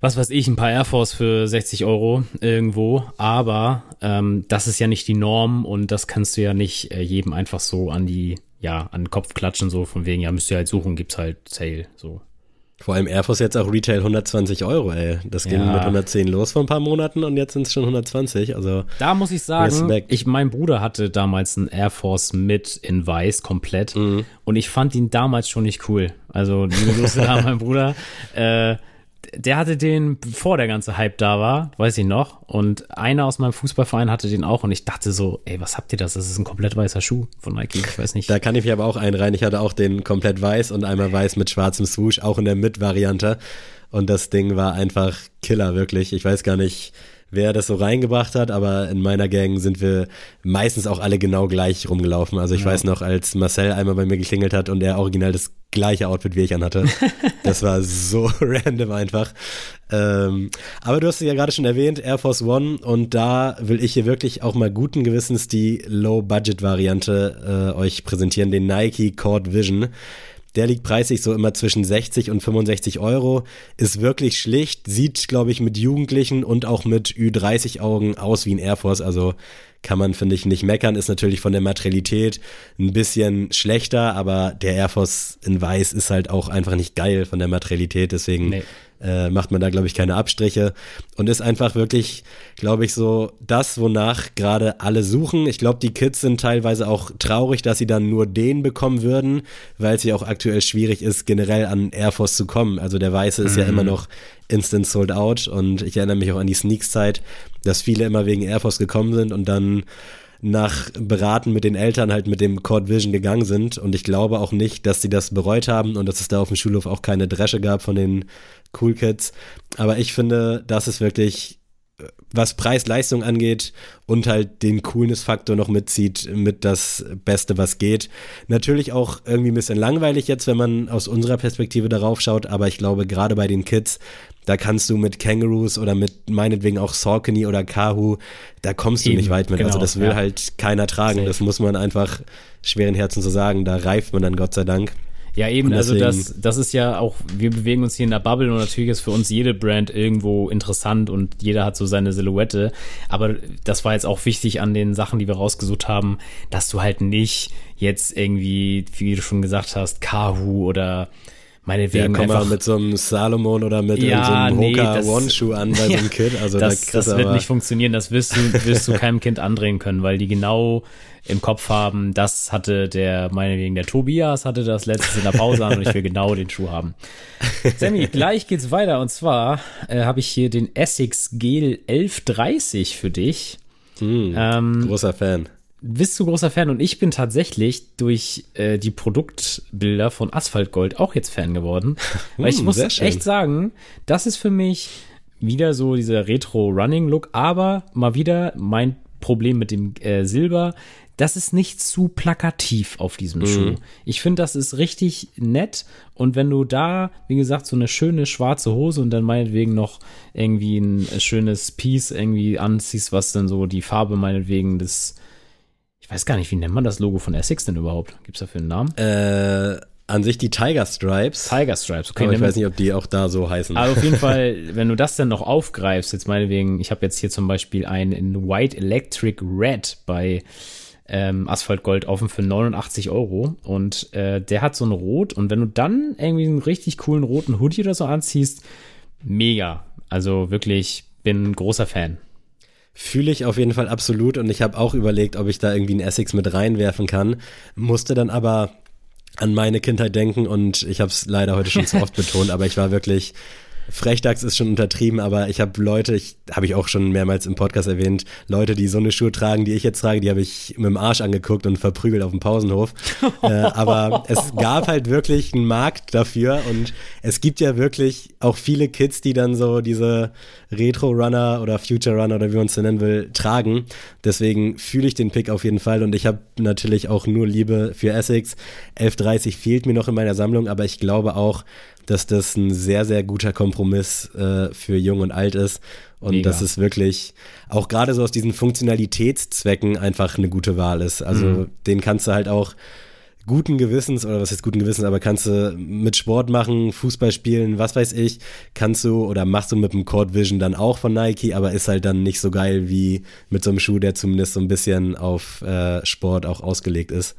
was weiß ich, ein paar Air Force für 60 Euro irgendwo, aber ähm, das ist ja nicht die Norm und das kannst du ja nicht äh, jedem einfach so an die, ja, an den Kopf klatschen, so von wegen, ja, müsst ihr halt suchen, gibt's halt Sale, so. Vor allem Air Force jetzt auch Retail 120 Euro, ey. Das ging Ja. mit 110 los vor ein paar Monaten und jetzt sind es schon 120. Also Da muss ich sagen, ich, mein Bruder hatte damals einen Air Force mit in weiß komplett Mhm. und ich fand ihn damals schon nicht cool. Also liebe Grüße an meinen Bruder. Äh, der hatte den, bevor der ganze Hype da war, weiß ich noch. Und einer aus meinem Fußballverein hatte den auch und ich dachte so, ey, was habt ihr das? Das ist ein komplett weißer Schuh von Nike. Ich weiß nicht. Da kann ich mich aber auch einreihen. Ich hatte auch den komplett weiß und einmal weiß mit schwarzem Swoosh, auch in der Mit-Variante. Und das Ding war einfach Killer, wirklich. Ich weiß gar nicht, wer das so reingebracht hat, aber in meiner Gang sind wir meistens auch alle genau gleich rumgelaufen. Also ich weiß noch, als Marcel einmal bei mir geklingelt hat und er original das gleiche Outfit wie ich anhatte. Das war so random einfach. Ähm, aber du hast es ja gerade schon erwähnt, Air Force One und da will ich hier wirklich auch mal guten Gewissens die Low-Budget-Variante äh, euch präsentieren, den Nike Cord Vision. Der liegt preislich so immer zwischen 60 und 65 Euro, ist wirklich schlicht, sieht, glaube ich, mit Jugendlichen und auch mit Ü30-Augen aus wie ein Air Force, also kann man, finde ich, nicht meckern, ist natürlich von der Materialität ein bisschen schlechter, aber der Air Force in Weiß ist halt auch einfach nicht geil von der Materialität, deswegen Nee. Äh, macht man da, glaube ich, keine Abstriche und ist einfach wirklich, glaube ich, so das, wonach gerade alle suchen. Ich glaube, die Kids sind teilweise auch traurig, dass sie dann nur den bekommen würden, weil es ja auch aktuell schwierig ist, generell an Air Force zu kommen. Also der Weiße ist ja immer noch instant sold out und ich erinnere mich auch an die Sneaks-Zeit, dass viele immer wegen Air Force gekommen sind und dann nach Beraten mit den Eltern halt mit dem Cord Vision gegangen sind und ich glaube auch nicht, dass sie das bereut haben und dass es da auf dem Schulhof auch keine Dresche gab von den Cool Kids. Aber ich finde, das ist wirklich, was Preis-Leistung angeht und halt den Coolness-Faktor noch mitzieht, mit das Beste, was geht. Natürlich auch irgendwie ein bisschen langweilig jetzt, wenn man aus unserer Perspektive darauf schaut, aber ich glaube, gerade bei den Kids, da kannst du mit Kangaroos oder mit meinetwegen auch Saucony oder Kahu, da kommst du Eben, nicht weit mit. also genau, das will ja. halt keiner tragen. Safe. Das muss man einfach schweren Herzen so sagen. Da reift man dann Gott sei Dank. Ja, eben, also das, das ist ja auch, wir bewegen uns hier in der Bubble und natürlich ist für uns jede Brand irgendwo interessant und jeder hat so seine Silhouette. Aber das war jetzt auch wichtig an den Sachen, die wir rausgesucht haben, dass du halt nicht jetzt irgendwie, wie du schon gesagt hast, Kahu oder Ja, meinetwegen komm mal einfach mit so einem Salomon oder mit Ja, so einem nee, Hoka das- One-Shoe an bei so einem Kid. Also das, da das wird nicht funktionieren. Das wirst du, wirst du keinem Kind andrehen können, weil die genau im Kopf haben, das hatte der, meinetwegen der Tobias hatte das letztes in der Pause an und ich will genau den Schuh haben. Sammy, gleich geht's weiter und zwar äh, habe ich hier den Essex Gel 1130 für dich. Hm, Ähm, großer Fan. bist du großer Fan und ich bin tatsächlich durch äh, die Produktbilder von Asphaltgold auch jetzt Fan geworden. Weil ich Hm, muss echt sagen, das ist für mich wieder so dieser Retro-Running-Look, aber mal wieder mein Problem mit dem äh, Silber. Das ist nicht zu plakativ auf diesem Mhm. Schuh. Ich finde, das ist richtig nett. Und wenn du da, wie gesagt, so eine schöne schwarze Hose und dann meinetwegen noch irgendwie ein schönes Piece irgendwie anziehst, was dann so die Farbe meinetwegen des, ich weiß gar nicht, wie nennt man das Logo von Essex denn überhaupt? Gibt's dafür einen Namen? Äh, an sich die Tiger Stripes. Tiger Stripes. Okay, aber ich weiß nicht, ob die auch da so heißen. aber auf jeden Fall, wenn du das dann noch aufgreifst, jetzt meinetwegen, ich habe jetzt hier zum Beispiel einen in White Electric Red bei ähm, Asphalt Gold offen für 89 Euro. Und äh, der hat so ein Rot. Und wenn du dann irgendwie einen richtig coolen roten Hoodie oder so anziehst, mega. Also wirklich, bin ein großer Fan. Fühle ich auf jeden Fall absolut. Und ich habe auch überlegt, ob ich da irgendwie einen Essex mit reinwerfen kann, musste dann aber an meine Kindheit denken. Und ich habe es leider heute schon zu oft betont, aber ich war wirklich Frechdachs ist schon untertrieben, aber ich habe Leute, ich habe ich auch schon mehrmals im Podcast erwähnt, Leute, die so eine Schuhe tragen, die ich jetzt trage, die habe ich mit dem Arsch angeguckt und verprügelt auf dem Pausenhof. äh, aber es gab halt wirklich einen Markt dafür und es gibt ja wirklich auch viele Kids, die dann so diese Retro-Runner oder Future-Runner oder wie man es nennen will, tragen. Deswegen fühle ich den Pick auf jeden Fall und ich habe natürlich auch nur Liebe für Essex. 1130 fehlt mir noch in meiner Sammlung, aber ich glaube auch, dass das ein sehr, sehr guter Kompromiss äh, für Jung und Alt ist. Und Mega. dass es wirklich auch gerade so aus diesen Funktionalitätszwecken einfach eine gute Wahl ist. Also Mhm. den kannst du halt auch guten Gewissens, oder was ist guten Gewissens, aber kannst du mit Sport machen, Fußball spielen, was weiß ich, kannst du oder machst du mit dem Cord Vision dann auch von Nike, aber ist halt dann nicht so geil wie mit so einem Schuh, der zumindest so ein bisschen auf äh, Sport auch ausgelegt ist.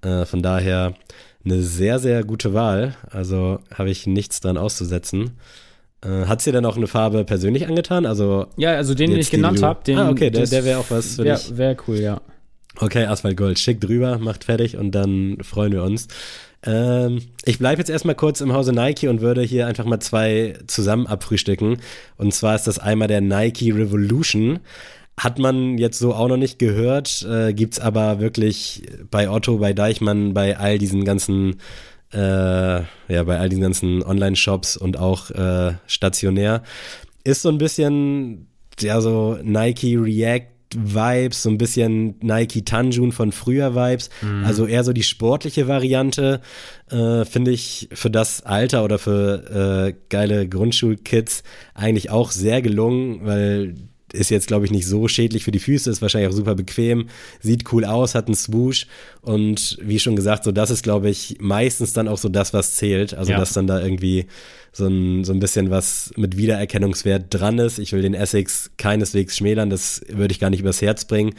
Äh, von daher eine sehr, sehr gute Wahl. Also habe ich nichts dran auszusetzen. Äh, hat sie denn auch eine Farbe persönlich angetan? Also ja, also den, den ich genannt habe, den. Ah, okay, der, der wäre auch was für ja, dich. Wäre cool, ja. Okay, Asphalt Gold, schick drüber, macht fertig und dann freuen wir uns. Ähm, ich bleibe jetzt erstmal kurz im Hause Nike und würde hier einfach mal zwei zusammen abfrühstücken. Und zwar ist das einmal der Nike Revolution. Hat man jetzt so auch noch nicht gehört, äh, gibt's aber wirklich bei Otto, bei Deichmann, bei all diesen ganzen, äh, ja, bei all diesen ganzen Online-Shops und auch äh, stationär. Ist so ein bisschen, ja, so Nike React Vibes, so ein bisschen Nike Tanjun von früher Vibes. Mhm. Also eher so die sportliche Variante, äh, finde ich für das Alter oder für äh, geile Grundschulkids eigentlich auch sehr gelungen, weil ist jetzt, glaube ich, nicht so schädlich für die Füße, ist wahrscheinlich auch super bequem, sieht cool aus, hat einen Swoosh und wie schon gesagt, so das ist, glaube ich, meistens dann auch so das, was zählt. Also, ja. dass dann da irgendwie so ein, so ein bisschen was mit Wiedererkennungswert dran ist. Ich will den Essex keineswegs schmälern, das würde ich gar nicht übers Herz bringen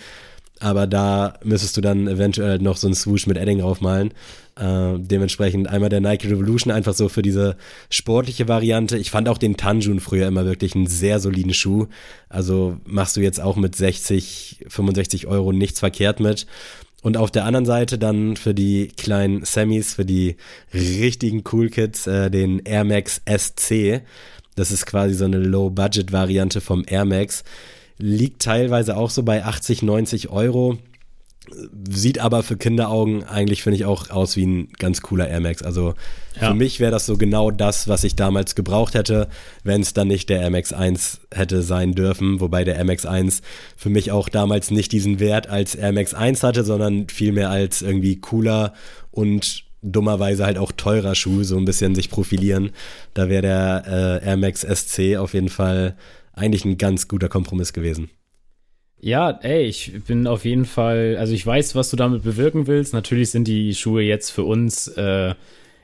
aber da müsstest du dann eventuell noch so einen Swoosh mit Edding draufmalen. Äh, dementsprechend einmal der Nike Revolution einfach so für diese sportliche Variante. Ich fand auch den Tanjun früher immer wirklich einen sehr soliden Schuh. Also machst du jetzt auch mit 60, 65 Euro nichts verkehrt mit. Und auf der anderen Seite dann für die kleinen Semis, für die richtigen Cool Kids, äh, den Air Max SC. Das ist quasi so eine Low-Budget-Variante vom Air Max liegt teilweise auch so bei 80, 90 Euro. Sieht aber für Kinderaugen eigentlich, finde ich, auch aus wie ein ganz cooler Air Max. Also ja. für mich wäre das so genau das, was ich damals gebraucht hätte, wenn es dann nicht der Air Max 1 hätte sein dürfen. Wobei der Air Max 1 für mich auch damals nicht diesen Wert als Air Max 1 hatte, sondern vielmehr als irgendwie cooler und dummerweise halt auch teurer Schuh, so ein bisschen sich profilieren. Da wäre der äh, Air Max SC auf jeden Fall eigentlich ein ganz guter Kompromiss gewesen. Ja, ey, ich bin auf jeden Fall, also ich weiß, was du damit bewirken willst. Natürlich sind die Schuhe jetzt für uns äh,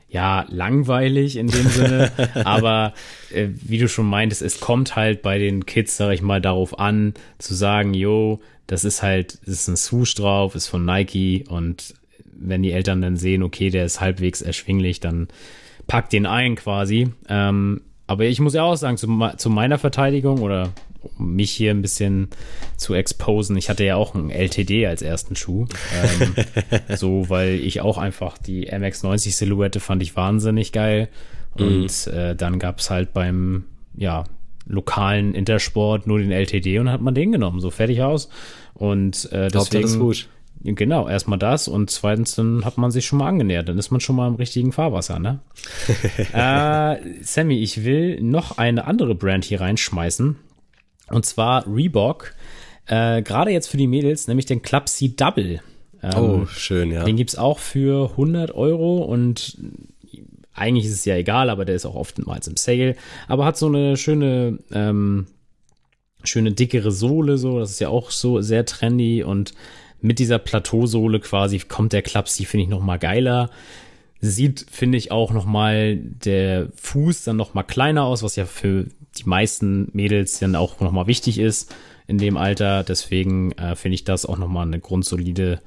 ja langweilig in dem Sinne, aber äh, wie du schon meintest, es kommt halt bei den Kids, sag ich mal, darauf an, zu sagen, yo, das ist halt, das ist ein Swoosh drauf, ist von Nike und wenn die Eltern dann sehen, okay, der ist halbwegs erschwinglich, dann packt den ein quasi. Ähm, aber ich muss ja auch sagen, zu, zu, meiner Verteidigung oder um mich hier ein bisschen zu exposen, ich hatte ja auch einen LTD als ersten Schuh. Ähm, so, weil ich auch einfach die MX90 Silhouette fand ich wahnsinnig geil. Und mhm. äh, dann gab es halt beim, ja, lokalen Intersport nur den LTD und hat man den genommen, so fertig aus. Und äh, deswegen. Hauptsache Genau, erstmal das und zweitens, dann hat man sich schon mal angenähert, dann ist man schon mal im richtigen Fahrwasser, ne? äh, Sammy, ich will noch eine andere Brand hier reinschmeißen und zwar Reebok. Äh, Gerade jetzt für die Mädels, nämlich den Club C Double. Ähm, oh, schön, ja. Den gibt's auch für 100 Euro und eigentlich ist es ja egal, aber der ist auch oftmals im Sale. Aber hat so eine schöne, ähm, schöne dickere Sohle, so. Das ist ja auch so sehr trendy und mit dieser Plateausohle quasi kommt der Klapsi, finde ich, noch mal geiler. Sieht, finde ich, auch noch mal der Fuß dann noch mal kleiner aus, was ja für die meisten Mädels dann auch noch mal wichtig ist in dem Alter. Deswegen äh, finde ich das auch noch mal eine grundsolide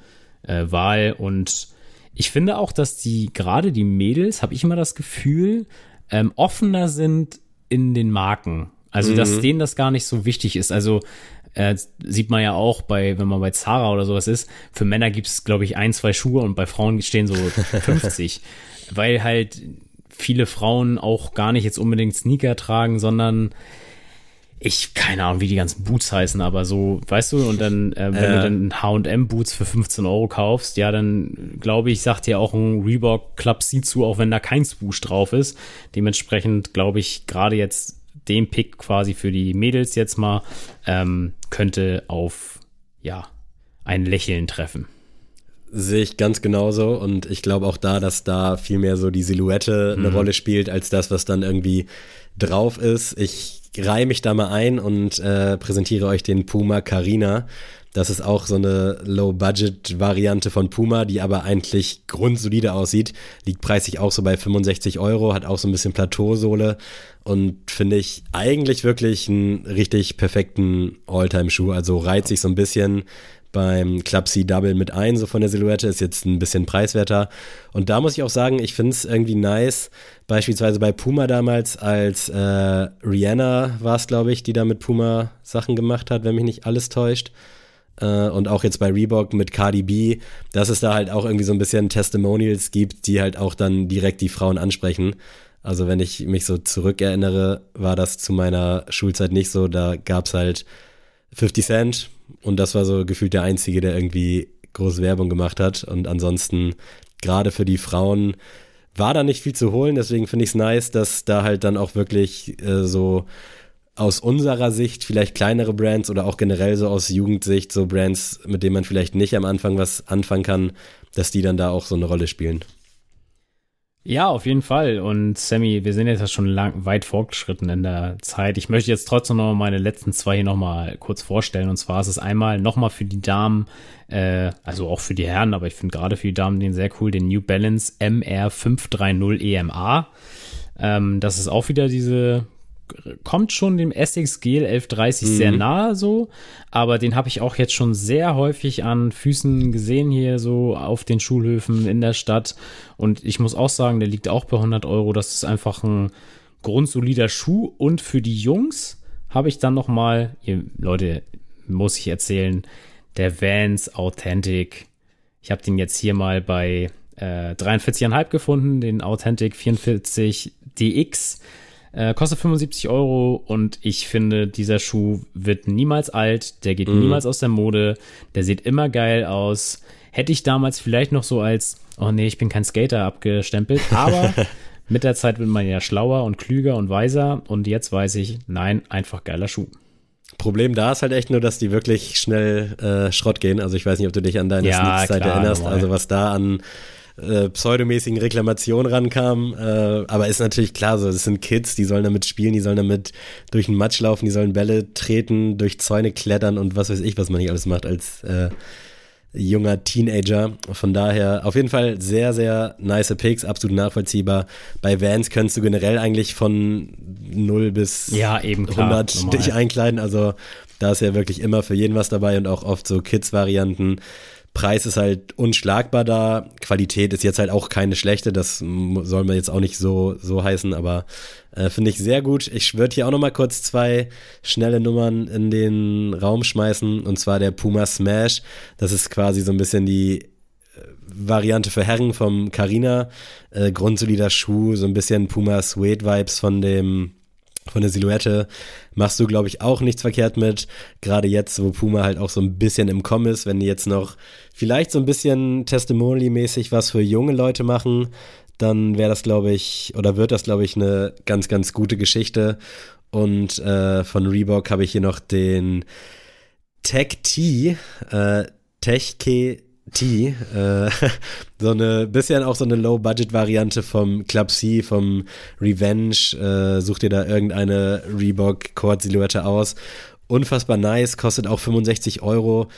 äh, Wahl. Und ich finde auch, dass die, gerade die Mädels, habe ich immer das Gefühl, ähm, offener sind in den Marken. Also, dass mhm. denen das gar nicht so wichtig ist. Also, äh, sieht man ja auch bei, wenn man bei Zara oder sowas ist, für Männer gibt es, glaube ich, ein, zwei Schuhe und bei Frauen stehen so 50. weil halt viele Frauen auch gar nicht jetzt unbedingt Sneaker tragen, sondern ich, keine Ahnung, wie die ganzen Boots heißen, aber so, weißt du, und dann, äh, wenn äh. du dann H&M-Boots für 15 Euro kaufst, ja, dann glaube ich, sagt dir auch ein Reebok Club C zu, auch wenn da kein Swoosh drauf ist. Dementsprechend glaube ich, gerade jetzt den Pick quasi für die Mädels jetzt mal, ähm, könnte auf, ja, ein Lächeln treffen. Sehe ich ganz genauso und ich glaube auch da, dass da viel mehr so die Silhouette eine mhm. Rolle spielt, als das, was dann irgendwie drauf ist. Ich reihe mich da mal ein und äh, präsentiere euch den Puma Carina. Das ist auch so eine Low-Budget-Variante von Puma, die aber eigentlich grundsolide aussieht. Liegt preislich auch so bei 65 Euro, hat auch so ein bisschen Plateausohle und finde ich eigentlich wirklich einen richtig perfekten All-Time-Schuh. Also reiht sich so ein bisschen beim Club C Double mit ein, so von der Silhouette, ist jetzt ein bisschen preiswerter. Und da muss ich auch sagen, ich finde es irgendwie nice, beispielsweise bei Puma damals, als äh, Rihanna war es, glaube ich, die da mit Puma Sachen gemacht hat, wenn mich nicht alles täuscht. Äh, und auch jetzt bei Reebok mit Cardi B, dass es da halt auch irgendwie so ein bisschen Testimonials gibt, die halt auch dann direkt die Frauen ansprechen. Also wenn ich mich so zurückerinnere, war das zu meiner Schulzeit nicht so. Da gab es halt 50 Cent und das war so gefühlt der Einzige, der irgendwie große Werbung gemacht hat. Und ansonsten, gerade für die Frauen, war da nicht viel zu holen. Deswegen finde ich es nice, dass da halt dann auch wirklich äh, so aus unserer Sicht vielleicht kleinere Brands oder auch generell so aus Jugendsicht so Brands, mit denen man vielleicht nicht am Anfang was anfangen kann, dass die dann da auch so eine Rolle spielen. Ja, auf jeden Fall. Und Sammy, wir sind jetzt ja schon lang, weit fortgeschritten in der Zeit. Ich möchte jetzt trotzdem noch meine letzten zwei hier nochmal kurz vorstellen. Und zwar ist es einmal nochmal für die Damen, äh, also auch für die Herren, aber ich finde gerade für die Damen den sehr cool, den New Balance MR530 EMA. Ähm, das ist auch wieder diese kommt schon dem Essex Gel 1130 mhm. sehr nahe so, aber den habe ich auch jetzt schon sehr häufig an Füßen gesehen hier so auf den Schulhöfen in der Stadt und ich muss auch sagen, der liegt auch bei 100 Euro. Das ist einfach ein grundsolider Schuh und für die Jungs habe ich dann noch mal, ihr, Leute, muss ich erzählen, der Vans Authentic. Ich habe den jetzt hier mal bei äh, 43,5 gefunden, den Authentic 44 DX äh, kostet 75 Euro und ich finde, dieser Schuh wird niemals alt, der geht mm. niemals aus der Mode, der sieht immer geil aus. Hätte ich damals vielleicht noch so als, oh nee, ich bin kein Skater abgestempelt, aber mit der Zeit wird man ja schlauer und klüger und weiser und jetzt weiß ich, nein, einfach geiler Schuh. Problem da ist halt echt nur, dass die wirklich schnell äh, Schrott gehen. Also ich weiß nicht, ob du dich an deine ja, Sneaks-Zeit erinnerst. Normal. Also was da an äh, pseudomäßigen Reklamation rankam. Äh, aber ist natürlich klar so, es sind Kids, die sollen damit spielen, die sollen damit durch den Matsch laufen, die sollen Bälle treten, durch Zäune klettern und was weiß ich, was man nicht alles macht als äh, junger Teenager. Von daher auf jeden Fall sehr, sehr nice Picks, absolut nachvollziehbar. Bei Vans kannst du generell eigentlich von 0 bis ja, eben klar, 100 normal. dich einkleiden. Also da ist ja wirklich immer für jeden was dabei und auch oft so Kids-Varianten. Preis ist halt unschlagbar da. Qualität ist jetzt halt auch keine schlechte. Das soll man jetzt auch nicht so, so heißen, aber äh, finde ich sehr gut. Ich würde hier auch noch mal kurz zwei schnelle Nummern in den Raum schmeißen. Und zwar der Puma Smash. Das ist quasi so ein bisschen die äh, Variante für Herren vom Carina. Äh, grundsolider Schuh, so ein bisschen Puma Suede Vibes von dem von der Silhouette machst du, glaube ich, auch nichts verkehrt mit. Gerade jetzt, wo Puma halt auch so ein bisschen im Kommen ist, wenn die jetzt noch vielleicht so ein bisschen Testimonial-mäßig was für junge Leute machen, dann wäre das, glaube ich, oder wird das, glaube ich, eine ganz, ganz gute Geschichte. Und äh, von Reebok habe ich hier noch den Tech T, äh, Tech K T, äh, so eine bisschen auch so eine Low-Budget-Variante vom Club C, vom Revenge. Äh, such dir da irgendeine Reebok Cord-Silhouette aus. Unfassbar nice, kostet auch 65 Euro.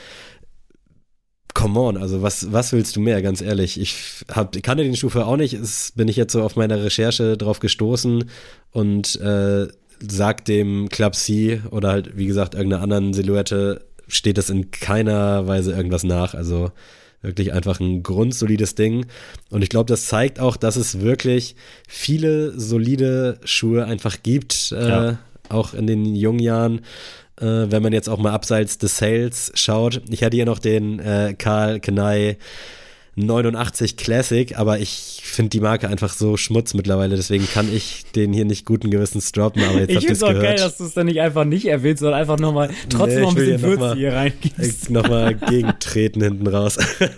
Come on, also was, was willst du mehr, ganz ehrlich? Ich hab, kannte den Schuh auch nicht, es bin ich jetzt so auf meiner Recherche drauf gestoßen und äh, sag dem Club C oder halt, wie gesagt, irgendeiner anderen Silhouette steht das in keiner Weise irgendwas nach. Also wirklich einfach ein grundsolides Ding. Und ich glaube, das zeigt auch, dass es wirklich viele solide Schuhe einfach gibt, äh, ja. äh, auch in den jungen Jahren. Äh, wenn man jetzt auch mal abseits des Sales schaut. Ich hatte hier noch den äh, Karl Kenai 89 Classic, aber ich finde die Marke einfach so schmutz mittlerweile, deswegen kann ich den hier nicht guten Gewissens droppen, aber jetzt ich finde es auch geil, dass du es dann nicht einfach nicht erwähnst, sondern einfach nochmal trotzdem nee, noch ein bisschen Würze hier reingibst. Nochmal gegentreten hinten raus.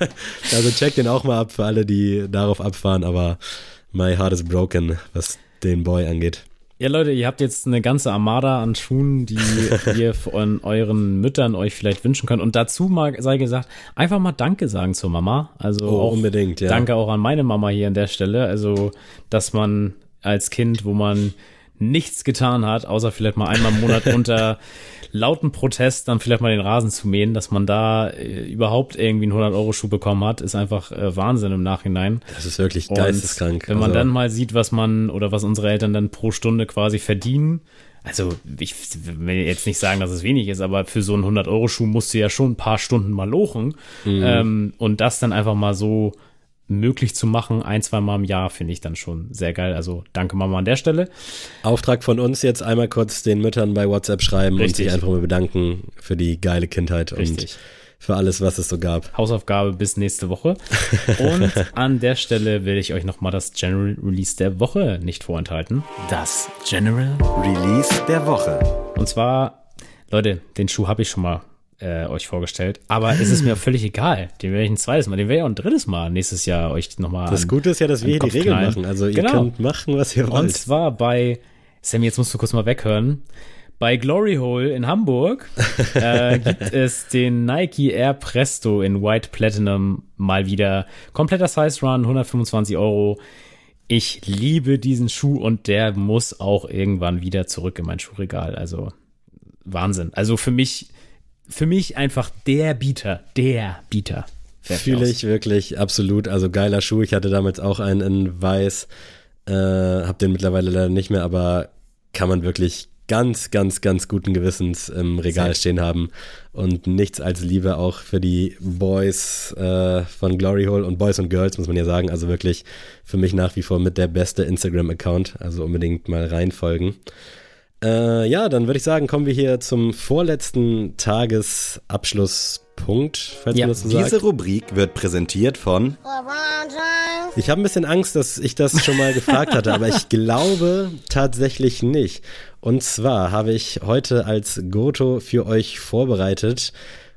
also check den auch mal ab für alle, die darauf abfahren, aber my heart is broken, was den Boy angeht. Ja, Leute, ihr habt jetzt eine ganze Armada an Schuhen, die ihr von euren Müttern euch vielleicht wünschen könnt. Und dazu mal sei gesagt, einfach mal Danke sagen zur Mama. Also oh, auch unbedingt, ja. Danke auch an meine Mama hier an der Stelle. Also, dass man als Kind, wo man nichts getan hat, außer vielleicht mal einmal im Monat unter lauten Protest dann vielleicht mal den Rasen zu mähen, dass man da äh, überhaupt irgendwie einen 100-Euro-Schuh bekommen hat, ist einfach äh, Wahnsinn im Nachhinein. Das ist wirklich geisteskrank. Und wenn man also. dann mal sieht, was man oder was unsere Eltern dann pro Stunde quasi verdienen, also ich will jetzt nicht sagen, dass es wenig ist, aber für so einen 100-Euro-Schuh musst du ja schon ein paar Stunden mal lochen. Mhm. Ähm, und das dann einfach mal so möglich zu machen, ein, zwei Mal im Jahr, finde ich dann schon sehr geil. Also danke Mama an der Stelle. Auftrag von uns jetzt einmal kurz den Müttern bei WhatsApp schreiben Richtig. und sich einfach mal bedanken für die geile Kindheit Richtig. und für alles, was es so gab. Hausaufgabe bis nächste Woche. Und an der Stelle will ich euch nochmal das General Release der Woche nicht vorenthalten. Das General Release der Woche. Und zwar, Leute, den Schuh habe ich schon mal äh, euch vorgestellt. Aber es ist mir völlig egal. Den werde ich ein zweites Mal, den werde ich auch ein drittes Mal nächstes Jahr euch nochmal. Das Gute ist ja, dass wir hier die Regeln knallen. machen. Also ihr genau. könnt machen, was ihr wollt. Und zwar bei, Sammy, jetzt musst du kurz mal weghören. Bei Glory Hole in Hamburg äh, gibt es den Nike Air Presto in White Platinum mal wieder. Kompletter Size Run, 125 Euro. Ich liebe diesen Schuh und der muss auch irgendwann wieder zurück in mein Schuhregal. Also Wahnsinn. Also für mich für mich einfach der Bieter, der Bieter. Fühle ich wirklich absolut. Also geiler Schuh. Ich hatte damals auch einen in weiß, äh, hab den mittlerweile leider nicht mehr, aber kann man wirklich ganz, ganz, ganz guten Gewissens im Regal stehen haben. Und nichts als Liebe auch für die Boys äh, von Glory Hole und Boys und Girls, muss man ja sagen. Also wirklich für mich nach wie vor mit der beste Instagram-Account. Also unbedingt mal reinfolgen. Äh, ja, dann würde ich sagen, kommen wir hier zum vorletzten Tagesabschlusspunkt, falls ja, man das so sagt. Diese Rubrik wird präsentiert von. Ich habe ein bisschen Angst, dass ich das schon mal gefragt hatte, aber ich glaube tatsächlich nicht. Und zwar habe ich heute als Goto für euch vorbereitet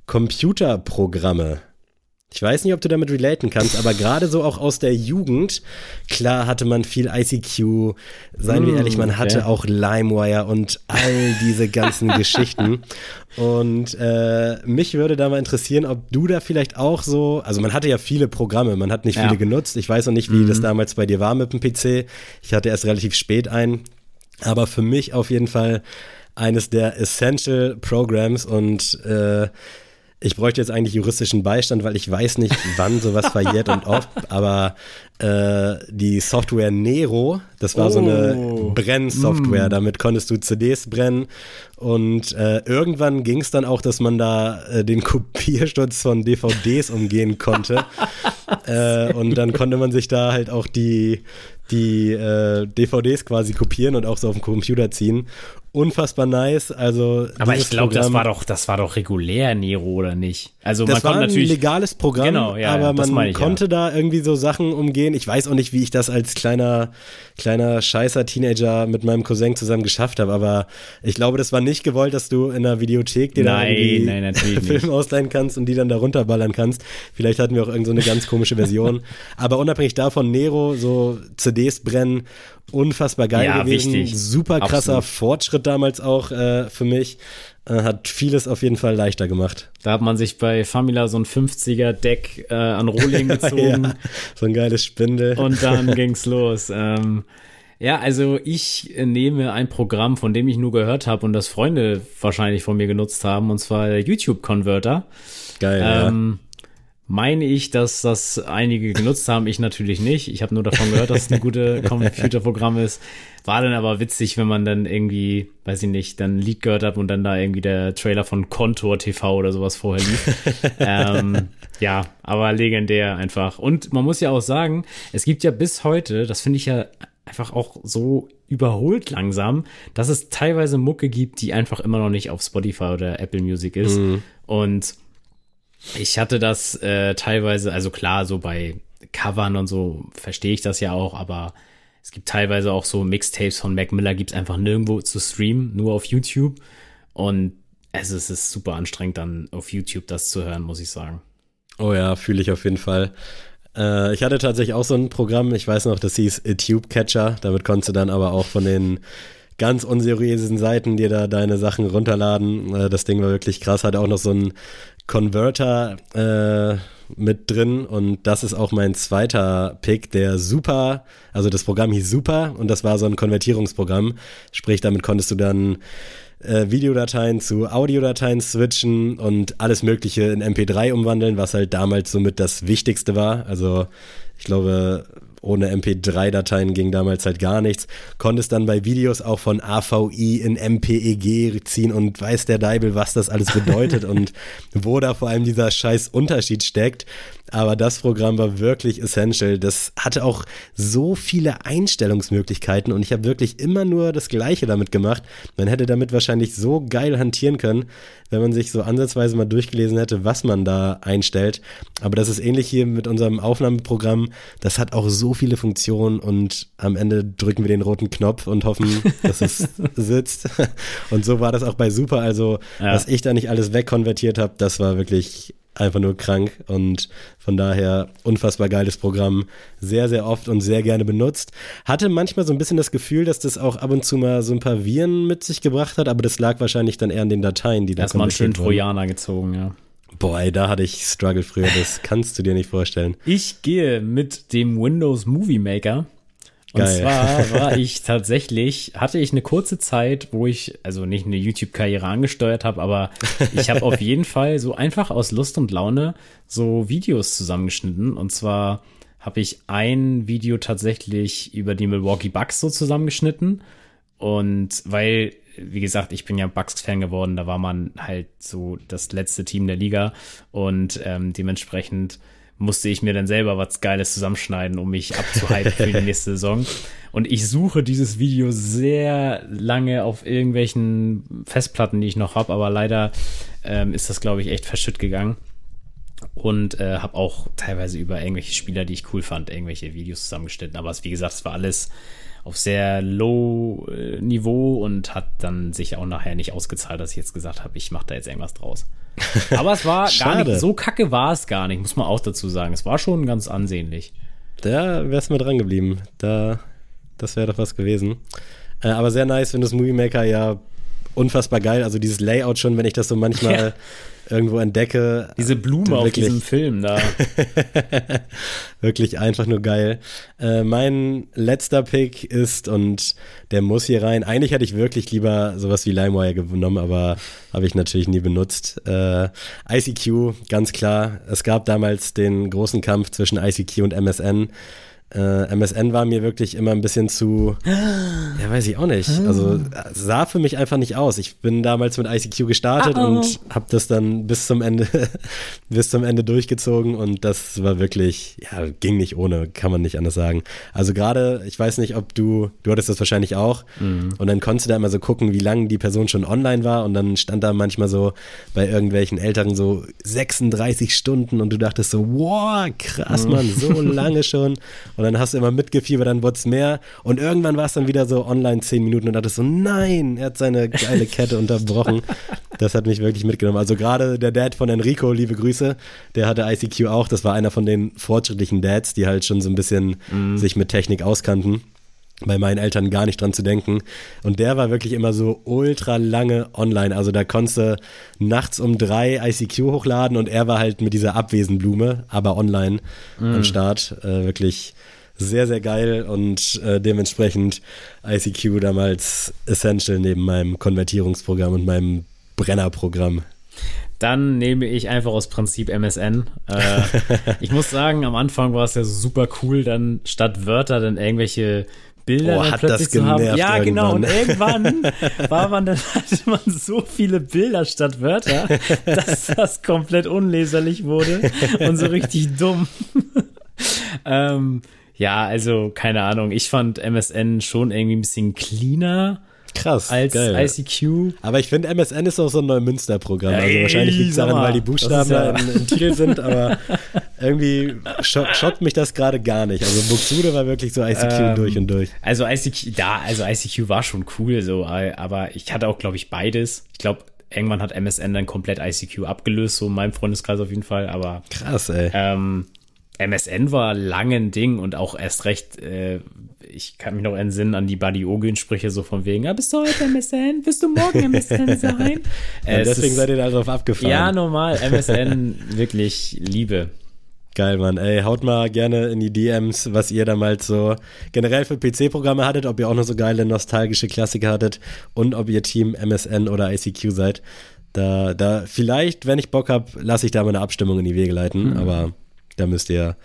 Computerprogramme. Ich weiß nicht, ob du damit relaten kannst, aber gerade so auch aus der Jugend, klar hatte man viel ICQ, seien wir mm, ehrlich, man hatte okay. auch LimeWire und all diese ganzen Geschichten. Und äh, mich würde da mal interessieren, ob du da vielleicht auch so, also man hatte ja viele Programme, man hat nicht ja. viele genutzt. Ich weiß noch nicht, wie mhm. das damals bei dir war mit dem PC. Ich hatte erst relativ spät ein, aber für mich auf jeden Fall eines der Essential Programs und äh, ich bräuchte jetzt eigentlich juristischen Beistand, weil ich weiß nicht, wann sowas verjährt und ob, aber äh, die Software Nero, das war oh. so eine oh. Brennsoftware, mm. damit konntest du CDs brennen und äh, irgendwann ging es dann auch, dass man da äh, den Kopiersturz von DVDs umgehen konnte äh, und dann konnte man sich da halt auch die die äh, DVDs quasi kopieren und auch so auf den Computer ziehen unfassbar nice. Also aber ich glaube, das war doch, das war doch regulär Nero oder nicht? Also das man war ein legales Programm, genau, ja, aber ja, man ich, konnte ja. da irgendwie so Sachen umgehen. Ich weiß auch nicht, wie ich das als kleiner kleiner scheißer Teenager mit meinem Cousin zusammen geschafft habe, aber ich glaube, das war nicht gewollt, dass du in der Videothek dir nein, da irgendwie Film ausleihen kannst und die dann da runterballern kannst. Vielleicht hatten wir auch irgend so eine ganz komische Version, aber unabhängig davon Nero so CDs brennen unfassbar geil ja, gewesen. Wichtig. Super krasser Absolut. Fortschritt damals auch äh, für mich. Äh, hat vieles auf jeden Fall leichter gemacht. Da hat man sich bei Famila so ein 50er Deck äh, an Rohling gezogen. ja, so ein geiles Spindel. Und dann ging's los. Ähm, ja, also ich nehme ein Programm, von dem ich nur gehört habe und das Freunde wahrscheinlich von mir genutzt haben, und zwar der YouTube Converter. Geil. Ähm, ja meine ich, dass das einige genutzt haben, ich natürlich nicht. Ich habe nur davon gehört, dass es ein gutes Computerprogramm ist. War dann aber witzig, wenn man dann irgendwie, weiß ich nicht, dann ein Lied gehört hat und dann da irgendwie der Trailer von Contour TV oder sowas vorher lief. ähm, ja, aber legendär einfach. Und man muss ja auch sagen, es gibt ja bis heute, das finde ich ja einfach auch so überholt langsam, dass es teilweise Mucke gibt, die einfach immer noch nicht auf Spotify oder Apple Music ist. Mhm. Und ich hatte das äh, teilweise, also klar, so bei Covern und so verstehe ich das ja auch, aber es gibt teilweise auch so Mixtapes von Mac Miller, gibt's einfach nirgendwo zu streamen, nur auf YouTube. Und also es ist super anstrengend, dann auf YouTube das zu hören, muss ich sagen. Oh ja, fühle ich auf jeden Fall. Äh, ich hatte tatsächlich auch so ein Programm, ich weiß noch, das hieß A Tube Catcher. Damit konntest du dann aber auch von den ganz unseriösen Seiten dir da deine Sachen runterladen. Äh, das Ding war wirklich krass, hatte auch noch so ein Converter äh, mit drin und das ist auch mein zweiter Pick, der Super, also das Programm hieß Super und das war so ein Konvertierungsprogramm, sprich damit konntest du dann äh, Videodateien zu Audiodateien switchen und alles Mögliche in MP3 umwandeln, was halt damals somit das Wichtigste war. Also ich glaube, ohne MP3-Dateien ging damals halt gar nichts. Konntest dann bei Videos auch von AVI in MPEG ziehen und weiß der Deibel, was das alles bedeutet und wo da vor allem dieser scheiß Unterschied steckt. Aber das Programm war wirklich essential. Das hatte auch so viele Einstellungsmöglichkeiten und ich habe wirklich immer nur das Gleiche damit gemacht. Man hätte damit wahrscheinlich so geil hantieren können, wenn man sich so ansatzweise mal durchgelesen hätte, was man da einstellt. Aber das ist ähnlich hier mit unserem Aufnahmeprogramm. Das hat auch so viele Funktionen und am Ende drücken wir den roten Knopf und hoffen, dass es sitzt. Und so war das auch bei Super. Also, ja. was ich da nicht alles wegkonvertiert habe, das war wirklich einfach nur krank und von daher unfassbar geiles Programm, sehr, sehr oft und sehr gerne benutzt. Hatte manchmal so ein bisschen das Gefühl, dass das auch ab und zu mal so ein paar Viren mit sich gebracht hat, aber das lag wahrscheinlich dann eher an den Dateien, die da Erstmal einen schönen Trojaner gezogen, ja. Boah, da hatte ich Struggle früher, das kannst du dir nicht vorstellen. Ich gehe mit dem Windows Movie Maker und Geil. zwar war ich tatsächlich, hatte ich eine kurze Zeit, wo ich, also nicht eine YouTube-Karriere angesteuert habe, aber ich habe auf jeden Fall so einfach aus Lust und Laune so Videos zusammengeschnitten. Und zwar habe ich ein Video tatsächlich über die Milwaukee Bucks so zusammengeschnitten. Und weil, wie gesagt, ich bin ja Bucks-Fan geworden, da war man halt so das letzte Team der Liga und ähm, dementsprechend musste ich mir dann selber was Geiles zusammenschneiden, um mich abzuhalten für die nächste Saison. Und ich suche dieses Video sehr lange auf irgendwelchen Festplatten, die ich noch habe, aber leider ähm, ist das, glaube ich, echt verschütt gegangen. Und äh, habe auch teilweise über irgendwelche Spieler, die ich cool fand, irgendwelche Videos zusammengeschnitten. Aber es, wie gesagt, es war alles auf sehr low äh, Niveau und hat dann sich auch nachher nicht ausgezahlt, dass ich jetzt gesagt habe, ich mache da jetzt irgendwas draus. Aber es war gar nicht, so kacke war es gar nicht, muss man auch dazu sagen. Es war schon ganz ansehnlich. Da wär's mir dran geblieben. Da, das wäre doch was gewesen. Äh, aber sehr nice, wenn das Movie Maker ja unfassbar geil. Also dieses Layout schon, wenn ich das so manchmal ja. Irgendwo entdecke. Diese Blume auf diesem Film da. wirklich einfach nur geil. Äh, mein letzter Pick ist, und der muss hier rein, eigentlich hätte ich wirklich lieber sowas wie LimeWire genommen, aber habe ich natürlich nie benutzt. Äh, ICQ, ganz klar. Es gab damals den großen Kampf zwischen ICQ und MSN. Äh, MSN war mir wirklich immer ein bisschen zu, ja, weiß ich auch nicht. Also sah für mich einfach nicht aus. Ich bin damals mit ICQ gestartet uh -oh. und habe das dann bis zum Ende, bis zum Ende durchgezogen und das war wirklich, ja, ging nicht ohne, kann man nicht anders sagen. Also gerade, ich weiß nicht, ob du, du hattest das wahrscheinlich auch mhm. und dann konntest du da immer so gucken, wie lange die Person schon online war und dann stand da manchmal so bei irgendwelchen Älteren so 36 Stunden und du dachtest so, wow, krass, mhm. Mann, so lange schon. Und dann hast du immer mitgefiebert, dann wurde es mehr. Und irgendwann war es dann wieder so online zehn Minuten und dachtest so, nein, er hat seine geile Kette unterbrochen. Das hat mich wirklich mitgenommen. Also gerade der Dad von Enrico, liebe Grüße, der hatte ICQ auch. Das war einer von den fortschrittlichen Dads, die halt schon so ein bisschen mhm. sich mit Technik auskannten bei meinen Eltern gar nicht dran zu denken. Und der war wirklich immer so ultra lange online. Also da konntest du nachts um drei ICQ hochladen und er war halt mit dieser Abwesenblume, aber online mm. am Start. Äh, wirklich sehr, sehr geil und äh, dementsprechend ICQ damals essential neben meinem Konvertierungsprogramm und meinem Brennerprogramm. Dann nehme ich einfach aus Prinzip MSN. Äh, ich muss sagen, am Anfang war es ja super cool, dann statt Wörter dann irgendwelche Bilder oh, hat das zu haben. Ja, irgendwann. genau. Und irgendwann war man dann hatte man so viele Bilder statt Wörter, dass das komplett unleserlich wurde und so richtig dumm. ähm, ja, also keine Ahnung. Ich fand MSN schon irgendwie ein bisschen cleaner. Krass, als geil. ICQ. Aber ich finde, MSN ist auch so ein Neumünster-Programm. Also wahrscheinlich liegt es daran, weil die Buchstaben ja da im, im, Titel sind, aber irgendwie schock, schockt mich das gerade gar nicht. Also Buxude war wirklich so ICQ ähm, durch und durch. Also ICQ, da, also ICQ war schon cool, so, aber ich hatte auch, glaube ich, beides. Ich glaube, irgendwann hat MSN dann komplett ICQ abgelöst, so in meinem Freundeskreis auf jeden Fall, aber. Krass, ey. Ähm, MSN war lange ein Ding und auch erst recht, äh, ich kann mich noch entsinnen an die Buddy Ogün-Sprüche so von wegen, ah, bist du heute MSN? Bist du morgen MSN sein? äh, deswegen ist, seid ihr darauf abgefahren. Ja, normal, MSN, wirklich Liebe. Geil, Mann. Ey, haut mal gerne in die DMs, was ihr damals so generell für PC-Programme hattet, ob ihr auch noch so geile nostalgische Klassiker hattet und ob ihr Team MSN oder ICQ seid. Da, da, vielleicht, wenn ich Bock hab, lasse ich da mal eine Abstimmung in die Wege leiten, mhm. aber da müsst ihr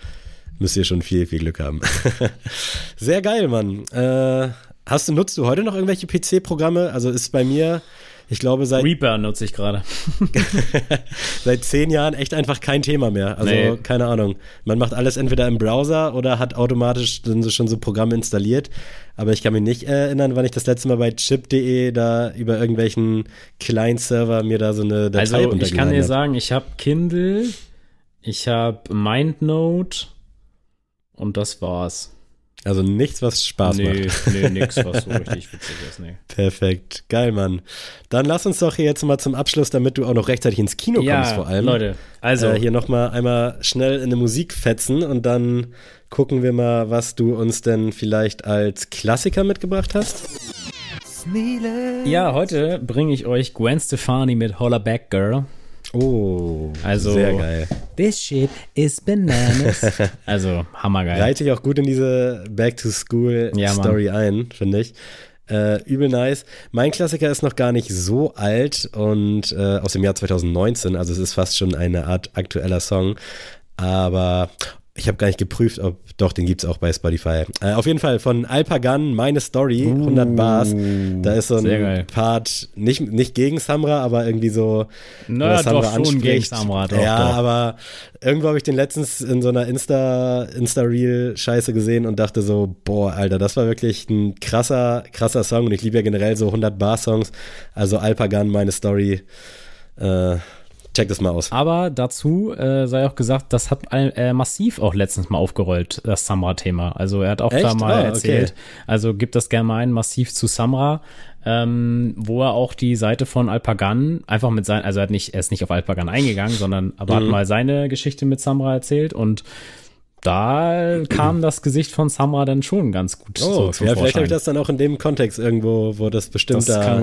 müsst ihr schon viel, viel Glück haben. Sehr geil, Mann. Äh, hast du, nutzt du heute noch irgendwelche PC-Programme? Also ist bei mir, ich glaube, seit, Reaper nutze ich gerade. seit zehn Jahren echt einfach kein Thema mehr. Also, Nee. keine Ahnung. Man macht alles entweder im Browser oder hat automatisch schon so Programme installiert. Aber ich kann mich nicht erinnern, wann ich das letzte Mal bei chip.de da über irgendwelchen Client-Server mir da so eine Datei Also ich kann dir sagen, ich habe Kindle, ich habe MindNote und das war's. Also nichts, was Spaß macht. nee, nee, nix, was so richtig witzig ist, nee. Perfekt, geil, Mann. Dann lass uns doch hier jetzt mal zum Abschluss, damit du auch noch rechtzeitig ins Kino kommst vor allem. Leute, also äh, hier nochmal einmal schnell in eine Musik fetzen und dann gucken wir mal, was du uns denn vielleicht als Klassiker mitgebracht hast. ja, heute bringe ich euch Gwen Stefani mit Holla Back Girl. Oh, Also- sehr geil. This shit is bananas. also hammergeil. Reiht sich auch gut in diese Back to School Ja, ein, finde ich. Äh, übel nice. Mein Klassiker ist noch gar nicht so alt und äh, aus dem Jahr 2019, also es ist fast schon eine Art aktueller Song. Aber ich habe gar nicht geprüft, ob doch, den gibt's auch bei Spotify. Äh, auf jeden Fall von Alpagan, meine Story, 100 Bars. Da ist so Uh, ein. Part, nicht, nicht gegen Samra, aber irgendwie so. Naja, Samra doch, schon gegen Samra, doch, ja, doch. aber irgendwo habe ich den letztens in so einer Insta, Insta-Reel-Scheiße gesehen und dachte so, boah, Alter, das war wirklich ein krasser, krasser Song und ich liebe ja generell so 100 Bar-Songs. Also Alpagan, meine Story. Äh, check das mal aus. Aber dazu äh, sei auch gesagt, das hat äh, massiv auch letztens mal aufgerollt, das Samra-Thema. Also er hat auch da Echt? mal Ah, okay. erzählt. Also gibt das gerne mal ein, massiv zu Samra, ähm, wo er auch die Seite von Alpagan einfach mit sein, also er hat nicht, er ist nicht auf Alpagan eingegangen, sondern aber Mhm. hat mal seine Geschichte mit Samra erzählt und da kam das Gesicht von Samra dann schon ganz gut Oh, so ja, vielleicht habe ich das dann auch in dem Kontext irgendwo, wo das bestimmt Das da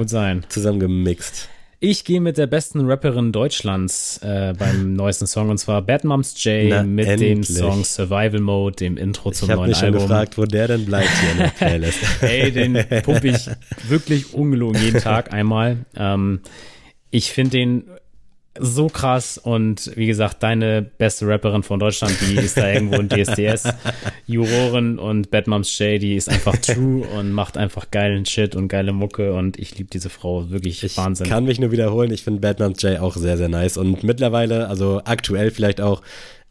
zusammengemixt. Ich gehe mit der besten Rapperin Deutschlands äh, beim neuesten Song und zwar Bad Moms J Na, mit dem endlich. Song Survival Mode, dem Intro zum Ich habe neuen mich Album. gefragt, wo der denn bleibt hier in der Playlist. Ey, den pump ich wirklich ungelogen jeden Tag einmal. Ähm, ich finde den so krass und wie gesagt, deine beste Rapperin von Deutschland, die ist da irgendwo in DSDS, Jurorin und Bad Moms J, die ist einfach true und macht einfach geilen Shit und geile Mucke und ich liebe diese Frau wirklich Ich Wahnsinn. kann mich nur wiederholen. Ich finde Batman J auch sehr, sehr nice. Und mittlerweile, also aktuell vielleicht auch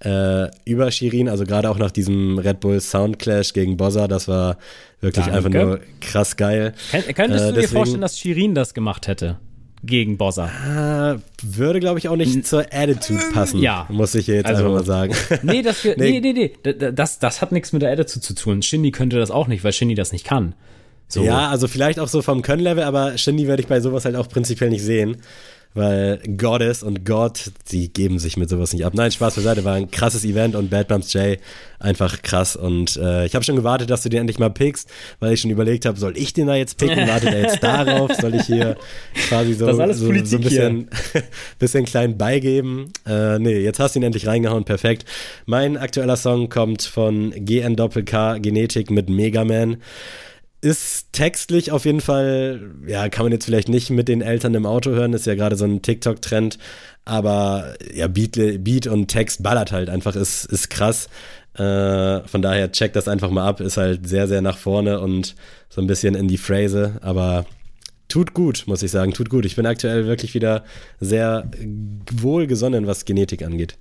äh, über Shirin, also gerade auch nach diesem Red Bull Soundclash gegen Bozza, das war wirklich Danke. einfach nur krass geil. Kön könntest Äh, du dir deswegen- vorstellen, dass Shirin das gemacht hätte? Gegen Bossa. Ah, würde, glaube ich, auch nicht zur Attitude passen. Ja. Muss ich jetzt Also- einfach mal sagen. Nee, das, nee, Nee. nee, nee, Das, das hat nichts mit der Attitude zu tun. Shindy könnte das auch nicht, weil Shindy das nicht kann. So. Ja, also vielleicht auch so vom Können-Level, aber Shindy werde ich bei sowas halt auch prinzipiell nicht sehen. Weil Goddess und God, die geben sich mit sowas nicht ab. Nein, Spaß beiseite, war ein krasses Event und Bad Bumps J einfach krass. Und äh, ich habe schon gewartet, dass du den endlich mal pickst, weil ich schon überlegt habe, soll ich den da jetzt picken? Wartet er jetzt darauf? Soll ich hier quasi so, so, so ein bisschen, bisschen klein beigeben? Äh, nee, jetzt hast du ihn endlich reingehauen, perfekt. Mein aktueller Song kommt von GN Doppel-K Genetik mit Mega Man ist textlich auf jeden Fall, ja, kann man jetzt vielleicht nicht mit den Eltern im Auto hören, ist ja gerade so ein TikTok-Trend, aber ja, Beat, Beat und Text ballert halt einfach, ist, ist krass. Äh, von daher check das einfach mal ab, ist halt sehr, sehr nach vorne und so ein bisschen in die Phrase, aber tut gut, muss ich sagen, tut gut. Ich bin aktuell wirklich wieder sehr wohlgesonnen, was Genetik angeht.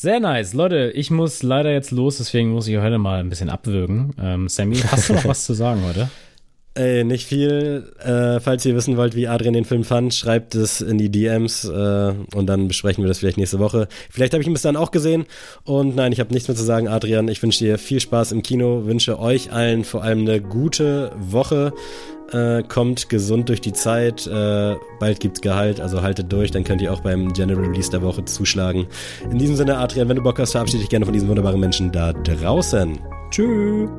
Sehr nice. Leute, ich muss leider jetzt los, deswegen muss ich heute mal ein bisschen abwürgen. Ähm, Sammy, hast du noch was zu sagen heute? Ey, nicht viel. Äh, falls ihr wissen wollt, wie Adrian den Film fand, schreibt es in die DMs äh, und dann besprechen wir das vielleicht nächste Woche. Vielleicht habe ich ihn bis dann auch gesehen. Und nein, ich habe nichts mehr zu sagen, Adrian. Ich wünsche dir viel Spaß im Kino, wünsche euch allen vor allem eine gute Woche. Äh, kommt gesund durch die Zeit. Äh, bald gibt's Gehalt, also haltet durch. Dann könnt ihr auch beim General Release der Woche zuschlagen. In diesem Sinne, Adrian, wenn du Bock hast, verabschiede dich gerne von diesen wunderbaren Menschen da draußen. Tschüss.